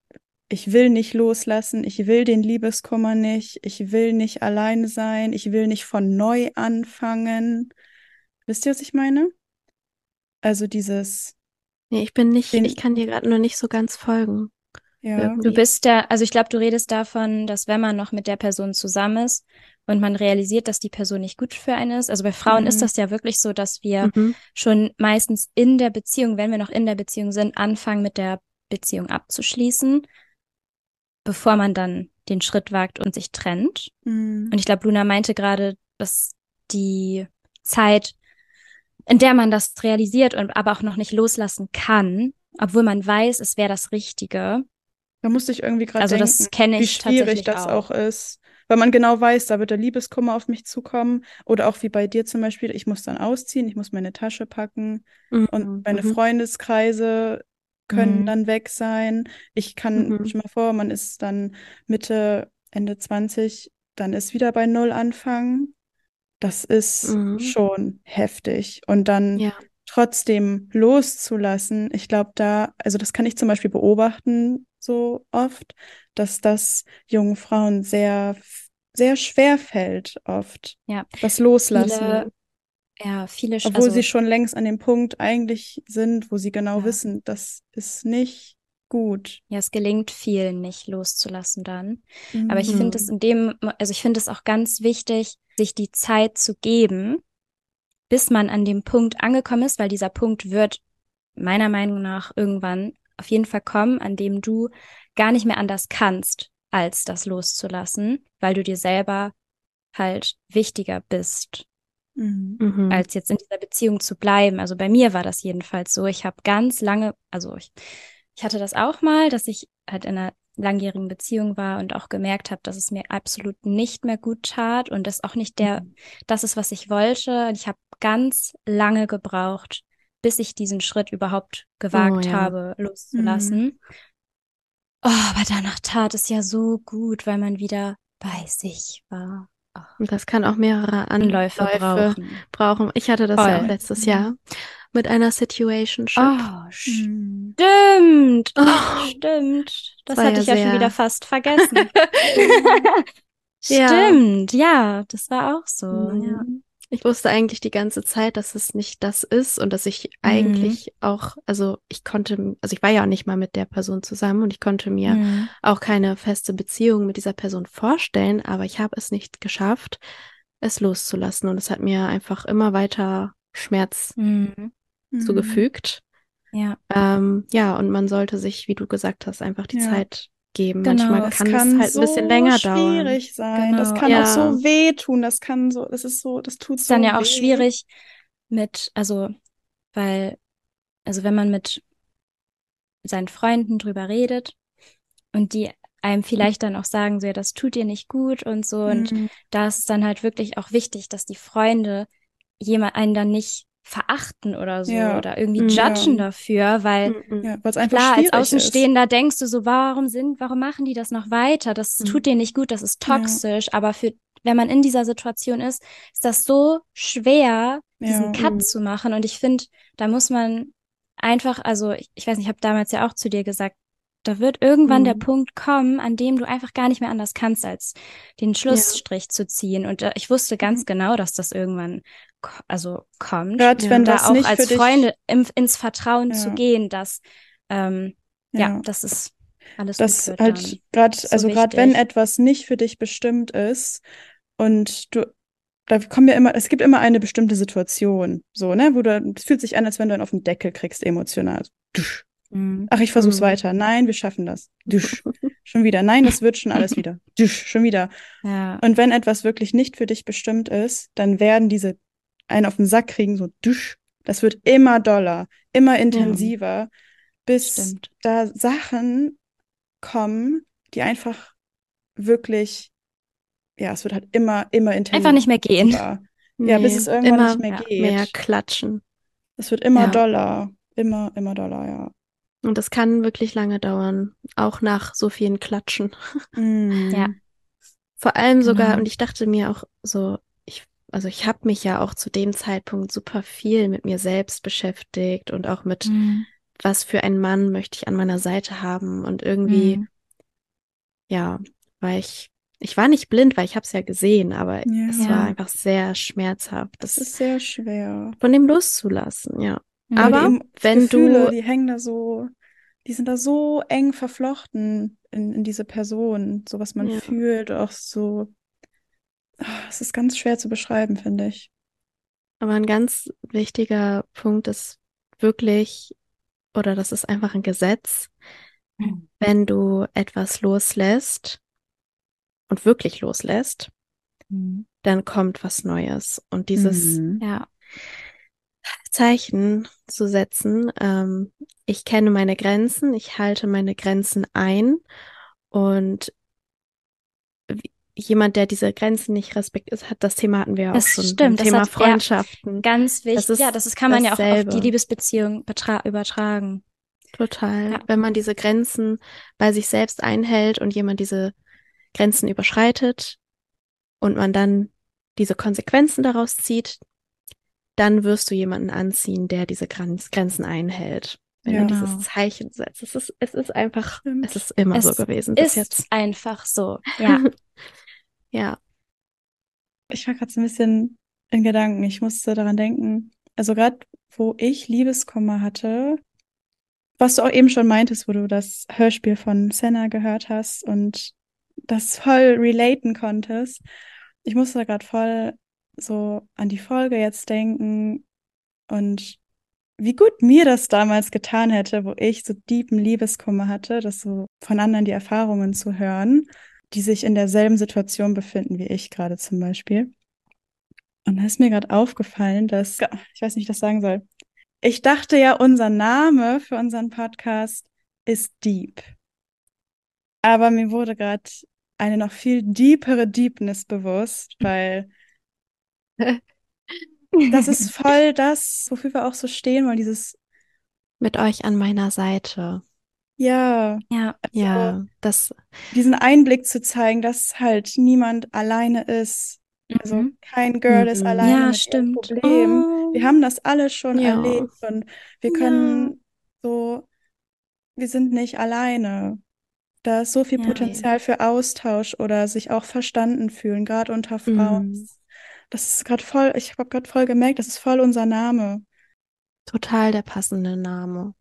Speaker 1: ich will nicht loslassen, ich will den Liebeskummer nicht, ich will nicht alleine sein, ich will nicht von neu anfangen. Wisst ihr, was ich meine? Also dieses,
Speaker 2: Nee, ich bin nicht,
Speaker 1: Den-
Speaker 2: ich kann dir gerade nur nicht so ganz folgen.
Speaker 1: ja,
Speaker 2: Irgendwie.
Speaker 3: Du bist da, also ich glaube, du redest davon, dass wenn man noch mit der Person zusammen ist und man realisiert, dass die Person nicht gut für einen ist. Also bei Frauen ist
Speaker 1: Mhm.
Speaker 3: das ja wirklich so, dass wir
Speaker 2: Mhm.
Speaker 3: schon meistens in der Beziehung, wenn wir noch in der Beziehung sind, anfangen mit der Beziehung abzuschließen, bevor man dann den Schritt wagt und sich trennt.
Speaker 1: Mhm.
Speaker 3: Und ich glaube, Luna meinte gerade, dass die Zeit, in der man das realisiert und aber auch noch nicht loslassen kann, obwohl man weiß, es wäre das Richtige.
Speaker 1: Da musste ich irgendwie gerade
Speaker 3: Also das
Speaker 1: denken,
Speaker 3: kenne
Speaker 1: wie
Speaker 3: ich
Speaker 1: schwierig
Speaker 3: tatsächlich
Speaker 1: das
Speaker 3: auch.
Speaker 1: auch ist. Weil man genau weiß, da wird der Liebeskummer auf mich zukommen. Oder auch wie bei dir zum Beispiel, ich muss dann ausziehen, ich muss meine Tasche packen und
Speaker 2: Mhm.
Speaker 1: meine
Speaker 2: Mhm.
Speaker 1: Freundeskreise können
Speaker 3: Mhm.
Speaker 1: dann weg sein. Ich kann,
Speaker 2: Mhm.
Speaker 1: stell mal vor, man ist dann Mitte, Ende 20, dann ist wieder bei Null anfangen. Das ist
Speaker 2: Mhm.
Speaker 1: schon heftig. Und dann
Speaker 2: Ja.
Speaker 1: trotzdem loszulassen, ich glaube, da, also das kann ich zum Beispiel beobachten so oft, dass das jungen Frauen sehr, sehr schwer fällt, oft,
Speaker 3: Ja.
Speaker 1: das Loslassen.
Speaker 3: Viele, ja, viele, sch-
Speaker 1: Obwohl
Speaker 3: also,
Speaker 1: sie schon längst an dem Punkt eigentlich sind, wo sie genau
Speaker 3: Ja.
Speaker 1: wissen, das ist nicht gut.
Speaker 3: ja, es gelingt vielen nicht loszulassen dann. Aber ich
Speaker 1: Mhm.
Speaker 3: finde es in dem, also ich finde es auch ganz wichtig, sich die Zeit zu geben, bis man an dem Punkt angekommen ist, weil dieser Punkt wird meiner Meinung nach irgendwann auf jeden Fall kommen, an dem du gar nicht mehr anders kannst, als das loszulassen, weil du dir selber halt wichtiger bist,
Speaker 1: Mhm.
Speaker 2: Mhm.
Speaker 3: als jetzt in dieser Beziehung zu bleiben. Also bei mir war das jedenfalls so. Ich habe ganz lange, also ich, ich hatte das auch mal, dass ich halt in einer langjährigen Beziehung war und auch gemerkt habe, dass es mir absolut nicht mehr gut tat und das auch nicht der,
Speaker 1: Mhm.
Speaker 3: das ist, was ich wollte. Und ich habe ganz lange gebraucht, bis ich diesen Schritt überhaupt gewagt
Speaker 2: ja.
Speaker 3: habe, loszulassen. Oh, aber danach tat es ja so gut, weil man wieder bei sich war.
Speaker 2: Und das kann auch mehrere
Speaker 3: Anläufe
Speaker 2: Anläufe
Speaker 3: brauchen.
Speaker 2: brauchen. Ich hatte das ja
Speaker 3: Voll.
Speaker 2: auch letztes Jahr mit einer Situationship.
Speaker 3: Oh, stimmt.
Speaker 2: Oh.
Speaker 3: Stimmt. Das
Speaker 2: war
Speaker 3: hatte
Speaker 2: ja
Speaker 3: ich ja schon wieder fast vergessen.
Speaker 2: Ja.
Speaker 3: Stimmt, ja, das war auch so. Ja.
Speaker 2: Ich wusste eigentlich die ganze Zeit, dass es nicht das ist und dass ich eigentlich auch, also ich konnte, also ich war ja auch nicht mal mit der Person zusammen und ich konnte mir
Speaker 3: Mhm.
Speaker 2: auch keine feste Beziehung mit dieser Person vorstellen, aber ich habe es nicht geschafft, es loszulassen und es hat mir einfach immer weiter Schmerz
Speaker 3: Mhm.
Speaker 1: Mhm.
Speaker 2: zugefügt.
Speaker 3: Ja,
Speaker 2: Ähm, ja, und man sollte sich, wie du gesagt hast, einfach die
Speaker 1: Ja.
Speaker 2: Zeit geben.
Speaker 3: Genau.
Speaker 2: Manchmal
Speaker 1: Das
Speaker 2: kann,
Speaker 1: kann
Speaker 2: es halt ein bisschen
Speaker 1: so
Speaker 2: länger dauern.
Speaker 1: schwierig sein. Das
Speaker 3: Genau.
Speaker 1: kann
Speaker 2: Ja.
Speaker 1: auch so wehtun. Das kann so, das ist so, das tut
Speaker 3: ist
Speaker 1: so
Speaker 3: dann ja auch
Speaker 1: weh.
Speaker 3: schwierig mit, also, weil, also wenn man mit seinen Freunden drüber redet und die einem vielleicht dann auch sagen, so, ja, das tut dir nicht gut und so. Und
Speaker 1: Mhm.
Speaker 3: da ist es dann halt wirklich auch wichtig, dass die Freunde jemand einen dann nicht verachten oder so
Speaker 1: Ja.
Speaker 3: oder irgendwie
Speaker 2: Mhm.
Speaker 3: judgen
Speaker 1: Ja.
Speaker 3: dafür, weil
Speaker 2: Mhm.
Speaker 1: Ja, weil es einfach
Speaker 3: Klar, als
Speaker 1: schwierig ist.
Speaker 3: Außenstehender denkst du so, warum sind, warum machen die das noch weiter? Das
Speaker 2: Mhm.
Speaker 3: tut denen nicht gut, das ist
Speaker 1: Ja.
Speaker 3: toxisch. Aber für, wenn man in dieser Situation ist, ist das so schwer, diesen
Speaker 1: Ja.
Speaker 3: Cut
Speaker 2: Mhm.
Speaker 3: zu machen. Und ich finde, da muss man einfach, also ich, ich weiß nicht, ich habe damals ja auch zu dir gesagt, da wird irgendwann der
Speaker 2: Mhm.
Speaker 3: Punkt kommen, an dem du einfach gar nicht mehr anders kannst, als den Schlussstrich zu ziehen. Und äh, ich wusste ganz
Speaker 1: Mhm.
Speaker 3: genau, dass das irgendwann ko also kommt.
Speaker 1: Gerade
Speaker 2: Ja.
Speaker 1: wenn
Speaker 3: da auch als Freunde im, ins Vertrauen zu
Speaker 1: Ja.
Speaker 3: gehen, dass ähm, ja.
Speaker 1: Ja.
Speaker 3: das ist alles
Speaker 1: Das
Speaker 3: gut
Speaker 1: halt gerade,
Speaker 3: So
Speaker 1: also gerade wenn etwas nicht für dich bestimmt ist und du, da kommen ja immer, es gibt immer eine bestimmte Situation, so, ne, wo du, es fühlt sich an, als wenn du einen auf den Deckel kriegst, emotional.
Speaker 3: Mhm.
Speaker 1: Ach, ich versuch's
Speaker 2: Mhm.
Speaker 1: weiter. Nein, wir schaffen das. Dusch. Schon wieder. Nein, das wird schon alles wieder. Dusch. Schon wieder.
Speaker 3: Ja.
Speaker 1: Und wenn etwas wirklich nicht für dich bestimmt ist, dann werden diese einen auf den Sack kriegen, so dusch. Das wird immer doller, immer intensiver, bis
Speaker 3: Stimmt.
Speaker 1: da Sachen kommen, die einfach wirklich, ja, es wird halt immer, immer intensiver.
Speaker 3: Einfach nicht mehr gehen.
Speaker 1: Ja, bis es irgendwann
Speaker 2: immer
Speaker 1: nicht mehr geht.
Speaker 2: mehr klatschen.
Speaker 1: Es wird immer
Speaker 2: Ja.
Speaker 1: doller. Immer, immer doller, ja.
Speaker 2: Und das kann wirklich lange dauern, auch nach so vielen Klatschen.
Speaker 1: Mm.
Speaker 3: Ja.
Speaker 2: Vor allem sogar,
Speaker 3: Genau.
Speaker 2: und ich dachte mir auch so, ich, also ich habe mich ja auch zu dem Zeitpunkt super viel mit mir selbst beschäftigt und auch mit,
Speaker 3: Mhm.
Speaker 2: was für einen Mann möchte ich an meiner Seite haben. Und irgendwie,
Speaker 3: Mhm.
Speaker 2: ja, war ich, ich war nicht blind, weil ich habe es ja gesehen, aber
Speaker 1: Ja.
Speaker 2: es war einfach sehr schmerzhaft,
Speaker 1: Das
Speaker 2: das
Speaker 1: ist sehr schwer.
Speaker 2: von dem loszulassen, ja.
Speaker 3: Mhm.
Speaker 1: Weil
Speaker 2: Aber wenn
Speaker 1: Gefühle,
Speaker 2: du-
Speaker 1: die hängen da so, die sind da so eng verflochten in, in diese Person, so was man
Speaker 2: Ja.
Speaker 1: fühlt, auch so. Ah, Es ist ganz schwer zu beschreiben, finde ich.
Speaker 2: Aber ein ganz wichtiger Punkt ist wirklich, oder das ist einfach ein Gesetz, wenn du etwas loslässt und wirklich loslässt,
Speaker 3: Mhm.
Speaker 2: dann kommt was Neues. Und dieses
Speaker 1: Mhm.
Speaker 3: Ja.
Speaker 2: Zeichen zu setzen, ähm, ich kenne meine Grenzen, ich halte meine Grenzen ein und jemand, der diese Grenzen nicht respektiert, hat das Thema hatten wir ja auch
Speaker 3: Das
Speaker 2: schon,
Speaker 3: stimmt, das
Speaker 2: Thema
Speaker 3: hat- ja.
Speaker 2: Freundschaften.
Speaker 3: Ganz wichtig.
Speaker 2: ist
Speaker 3: ja, das ist, kann man ja auch auf
Speaker 2: dasselbe.
Speaker 3: die Liebesbeziehung übertragen.
Speaker 2: Total.
Speaker 3: Ja.
Speaker 2: Wenn man diese Grenzen bei sich selbst einhält und jemand diese Grenzen überschreitet und man dann diese Konsequenzen daraus zieht, dann wirst du jemanden anziehen, der diese Grenz Grenzen einhält. Wenn
Speaker 1: Ja.
Speaker 2: du dieses. Zeichen setzt. Es ist, es ist einfach,
Speaker 1: Stimmt.
Speaker 2: es ist immer
Speaker 3: Es
Speaker 2: so gewesen bis
Speaker 3: Ist
Speaker 2: jetzt.
Speaker 3: einfach so. Ja.
Speaker 2: Ja.
Speaker 1: Ich war gerade so ein bisschen in Gedanken. Ich musste daran denken. Also gerade, wo ich Liebeskummer hatte, was du auch eben schon meintest, wo du das Hörspiel von Senna gehört hast und das voll relaten konntest. Ich musste da gerade voll so an die Folge jetzt denken und wie gut mir das damals getan hätte, wo ich so tiefen Liebeskummer hatte, das so von anderen die Erfahrungen zu hören, die sich in derselben Situation befinden wie ich gerade zum Beispiel. Und da ist mir gerade aufgefallen, dass, ich weiß nicht, wie ich das sagen soll. Ich dachte ja, unser Name für unseren Podcast ist Deep. Aber mir wurde gerade eine noch viel deepere Deepness bewusst, weil das ist voll das, wofür wir auch so stehen wollen, dieses,
Speaker 2: Mit euch an meiner Seite.
Speaker 1: ja,
Speaker 3: ja.
Speaker 2: Ja, das,
Speaker 1: diesen Einblick zu zeigen, dass halt niemand alleine ist. Also
Speaker 3: Mhm.
Speaker 1: kein Girl ist
Speaker 2: Mhm.
Speaker 1: alleine
Speaker 3: Ja,
Speaker 1: mit
Speaker 3: stimmt.
Speaker 1: Problem.
Speaker 2: Oh.
Speaker 1: Wir haben das alle schon
Speaker 2: Ja.
Speaker 1: erlebt und wir
Speaker 2: Ja.
Speaker 1: können so, wir sind nicht alleine. Da ist so viel
Speaker 3: Ja.
Speaker 1: Potenzial für Austausch oder sich auch verstanden fühlen, gerade unter Frauen.
Speaker 2: Mhm.
Speaker 1: Das ist gerade voll, ich habe gerade voll gemerkt, das ist voll unser Name.
Speaker 2: total der passende Name.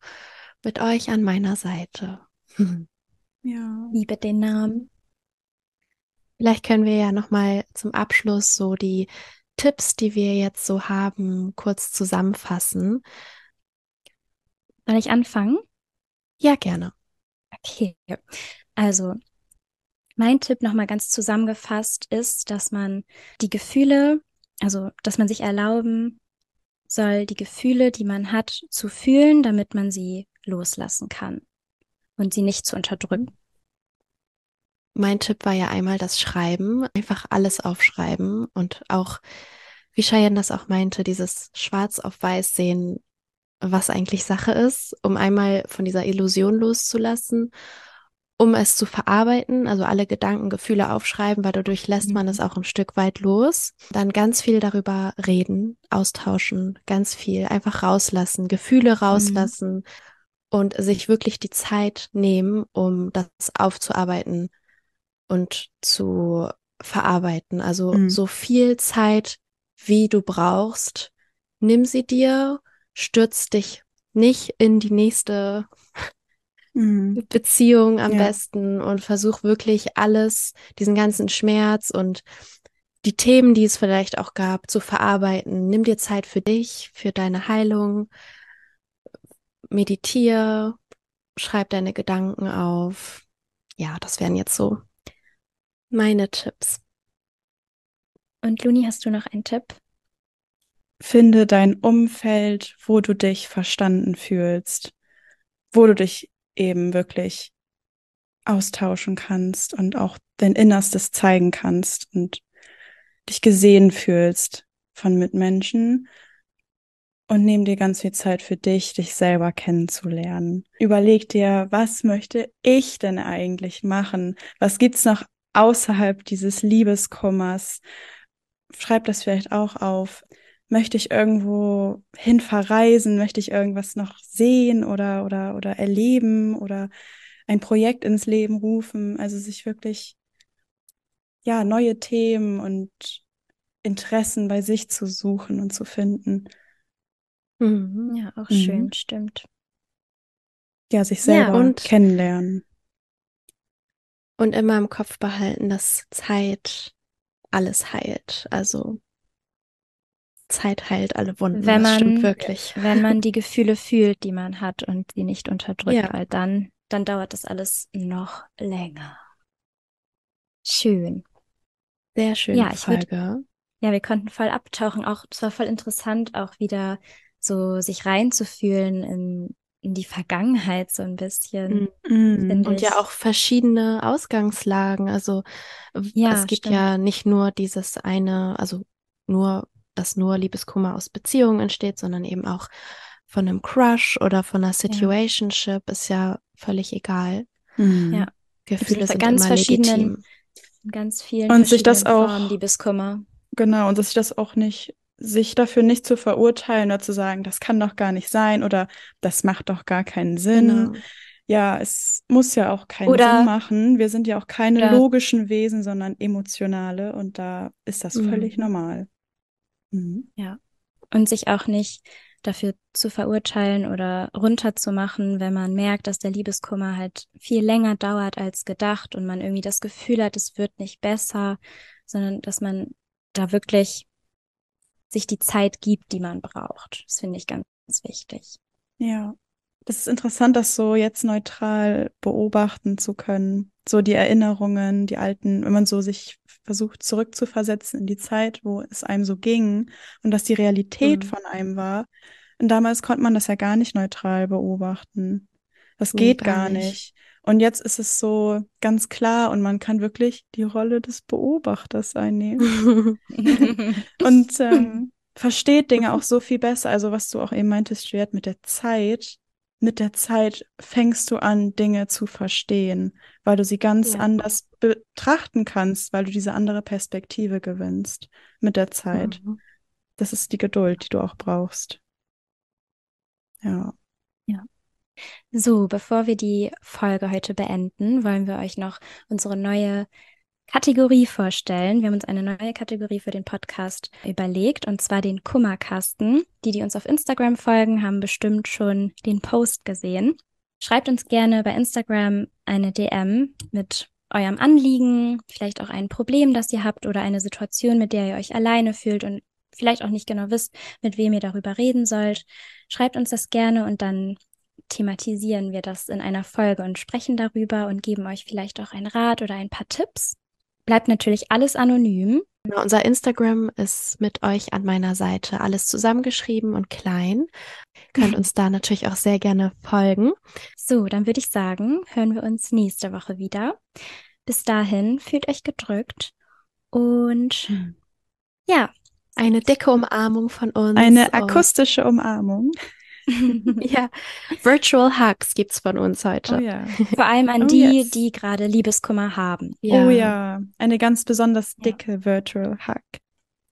Speaker 2: Mit euch an meiner Seite.
Speaker 1: Ja.
Speaker 3: Liebe den Namen.
Speaker 2: Vielleicht können wir ja nochmal zum Abschluss so die Tipps, die wir jetzt so haben, kurz zusammenfassen.
Speaker 3: Soll ich anfangen?
Speaker 2: Ja, gerne.
Speaker 3: Okay. Also, mein Tipp nochmal ganz zusammengefasst ist, dass man die Gefühle, also, dass man sich erlauben soll, die Gefühle, die man hat, zu fühlen, damit man sie loslassen kann und sie nicht zu unterdrücken.
Speaker 2: Mein Tipp war ja einmal das Schreiben, einfach alles aufschreiben und auch, wie Cheyenne das auch meinte, dieses Schwarz auf Weiß sehen, was eigentlich Sache ist, um einmal von dieser Illusion loszulassen, um es zu verarbeiten, also alle Gedanken, Gefühle aufschreiben, weil dadurch lässt man
Speaker 3: Mhm.
Speaker 2: es auch ein Stück weit los. Dann ganz viel darüber reden, austauschen, ganz viel einfach rauslassen, Gefühle rauslassen und sich wirklich die Zeit nehmen, um das aufzuarbeiten und zu verarbeiten. Also
Speaker 1: Mhm.
Speaker 2: so viel Zeit, wie du brauchst, nimm sie dir, stürz dich nicht in die nächste
Speaker 1: Mhm.
Speaker 2: Beziehung am
Speaker 1: Ja.
Speaker 2: besten und versuch wirklich alles, diesen ganzen Schmerz und die Themen, die es vielleicht auch gab, zu verarbeiten. Nimm dir Zeit für dich, für deine Heilung. Meditier, schreib deine Gedanken auf. Ja, das wären jetzt so meine Tipps.
Speaker 3: Und Luni, hast du noch einen Tipp?
Speaker 1: Finde dein Umfeld, wo du dich verstanden fühlst, wo du dich eben wirklich austauschen kannst und auch dein Innerstes zeigen kannst und dich gesehen fühlst von Mitmenschen und nimm dir ganz viel Zeit für dich, dich selber kennenzulernen. Überleg dir, was möchte ich denn eigentlich machen? Was gibt's noch außerhalb dieses Liebeskummers? Schreib das vielleicht auch auf. Möchte ich irgendwo hin verreisen? Möchte ich irgendwas noch sehen oder, oder, oder erleben oder ein Projekt ins Leben rufen? Also sich wirklich, ja, neue Themen und Interessen bei sich zu suchen und zu finden.
Speaker 2: Mhm.
Speaker 3: Ja, auch
Speaker 1: Mhm.
Speaker 3: schön, stimmt.
Speaker 1: Ja, sich
Speaker 3: Ja,
Speaker 1: selber
Speaker 2: und-
Speaker 1: kennenlernen.
Speaker 2: Und immer im Kopf behalten, dass Zeit alles heilt. Also Zeit heilt alle Wunden.
Speaker 3: Wenn man-
Speaker 2: wirklich.
Speaker 3: Wenn man die Gefühle fühlt, die man hat und sie nicht unterdrückt,
Speaker 2: Ja.
Speaker 3: weil dann, dann dauert das alles noch länger. Schön.
Speaker 2: Sehr schöne
Speaker 3: Ja, ich würd-
Speaker 2: Folge.
Speaker 3: Ja, wir konnten voll abtauchen. Auch, es war voll interessant, auch wieder so sich reinzufühlen in, in die Vergangenheit so ein bisschen. Finde
Speaker 2: Und ja auch verschiedene Ausgangslagen. Also
Speaker 3: Ja,
Speaker 2: es gibt
Speaker 3: stimmt.
Speaker 2: ja nicht nur dieses eine, also nur, dass nur Liebeskummer aus Beziehungen entsteht, sondern eben auch von einem Crush oder von einer Situationship ist ja völlig egal.
Speaker 1: Mhm.
Speaker 3: Ja.
Speaker 2: Gefühle
Speaker 3: in
Speaker 2: sind
Speaker 3: ganz
Speaker 2: immer
Speaker 3: verschiedenen-
Speaker 2: legitim.
Speaker 3: In ganz vielen
Speaker 1: Und sich das auch-
Speaker 3: Formen Liebeskummer.
Speaker 1: Genau, und dass sich das auch nicht, sich dafür nicht zu verurteilen oder zu sagen, das kann doch gar nicht sein oder das macht doch gar keinen Sinn.
Speaker 2: Genau.
Speaker 1: Ja, es muss ja auch keinen
Speaker 3: Oder-
Speaker 1: Sinn machen. Wir sind ja auch keine
Speaker 3: Oder-
Speaker 1: logischen Wesen, sondern emotionale und da ist das völlig
Speaker 2: Mhm.
Speaker 1: normal. Mhm.
Speaker 3: Und sich auch nicht dafür zu verurteilen oder runterzumachen, wenn man merkt, dass der Liebeskummer halt viel länger dauert als gedacht und man irgendwie das Gefühl hat, es wird nicht besser, sondern dass man da wirklich sich die Zeit gibt, die man braucht. Das finde ich ganz, ganz wichtig.
Speaker 1: Ja, das ist interessant, das so jetzt neutral beobachten zu können. So die Erinnerungen, die alten, wenn man so sich versucht zurückzuversetzen in die Zeit, wo es einem so ging und dass die Realität
Speaker 2: Mhm.
Speaker 1: von einem war. Und damals konnte man das ja gar nicht neutral beobachten. Das geht
Speaker 2: gar
Speaker 1: gar
Speaker 2: nicht.
Speaker 1: nicht. Und jetzt ist es so ganz klar und man kann wirklich die Rolle des Beobachters einnehmen und ähm, versteht Dinge auch so viel besser. Also was du auch eben meintest, Juliette, mit der Zeit, mit der Zeit fängst du an, Dinge zu verstehen, weil du sie ganz
Speaker 2: Ja.
Speaker 1: anders betrachten kannst, weil du diese andere Perspektive gewinnst mit der Zeit.
Speaker 2: Mhm.
Speaker 1: Das ist die Geduld, die du auch brauchst. Ja.
Speaker 3: So, bevor wir die Folge heute beenden, wollen wir euch noch unsere neue Kategorie vorstellen. Wir haben uns eine neue Kategorie für den Podcast überlegt, und zwar den Kummerkasten. Die, die uns auf Instagram folgen, haben bestimmt schon den Post gesehen. Schreibt uns gerne bei Instagram eine DM mit eurem Anliegen, vielleicht auch ein Problem, das ihr habt oder eine Situation, mit der ihr euch alleine fühlt und vielleicht auch nicht genau wisst, mit wem ihr darüber reden sollt. Schreibt uns das gerne und dann thematisieren wir das in einer Folge und sprechen darüber und geben euch vielleicht auch einen Rat oder ein paar Tipps. Bleibt natürlich alles anonym.
Speaker 2: Genau, unser Instagram ist mit euch an meiner Seite alles zusammengeschrieben und klein. Könnt uns da natürlich auch sehr gerne folgen.
Speaker 3: So, dann würde ich sagen, hören wir uns nächste Woche wieder. Bis dahin, fühlt euch gedrückt und ja.
Speaker 2: Eine dicke Umarmung von uns.
Speaker 1: Eine akustische Umarmung.
Speaker 2: ja, Virtual Hugs gibt's von uns heute.
Speaker 1: Oh ja.
Speaker 3: Vor allem an
Speaker 1: Oh,
Speaker 3: die,
Speaker 1: yes.
Speaker 3: die gerade Liebeskummer haben.
Speaker 1: Oh ja. Eine ganz besonders
Speaker 3: Ja.
Speaker 1: dicke Virtual Hug.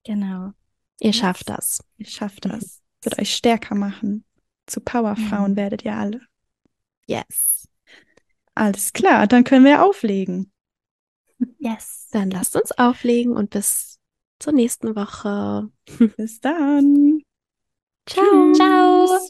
Speaker 3: Genau.
Speaker 2: Ihr schafft das.
Speaker 1: Ihr schafft das. Wird euch stärker machen. Zu Powerfrauen
Speaker 3: Mhm.
Speaker 1: werdet ihr alle.
Speaker 2: Yes.
Speaker 1: Alles klar, dann können wir auflegen.
Speaker 3: Yes.
Speaker 2: Dann lasst uns auflegen und bis zur nächsten Woche.
Speaker 1: Bis dann.
Speaker 2: Ciao.
Speaker 3: Ciao.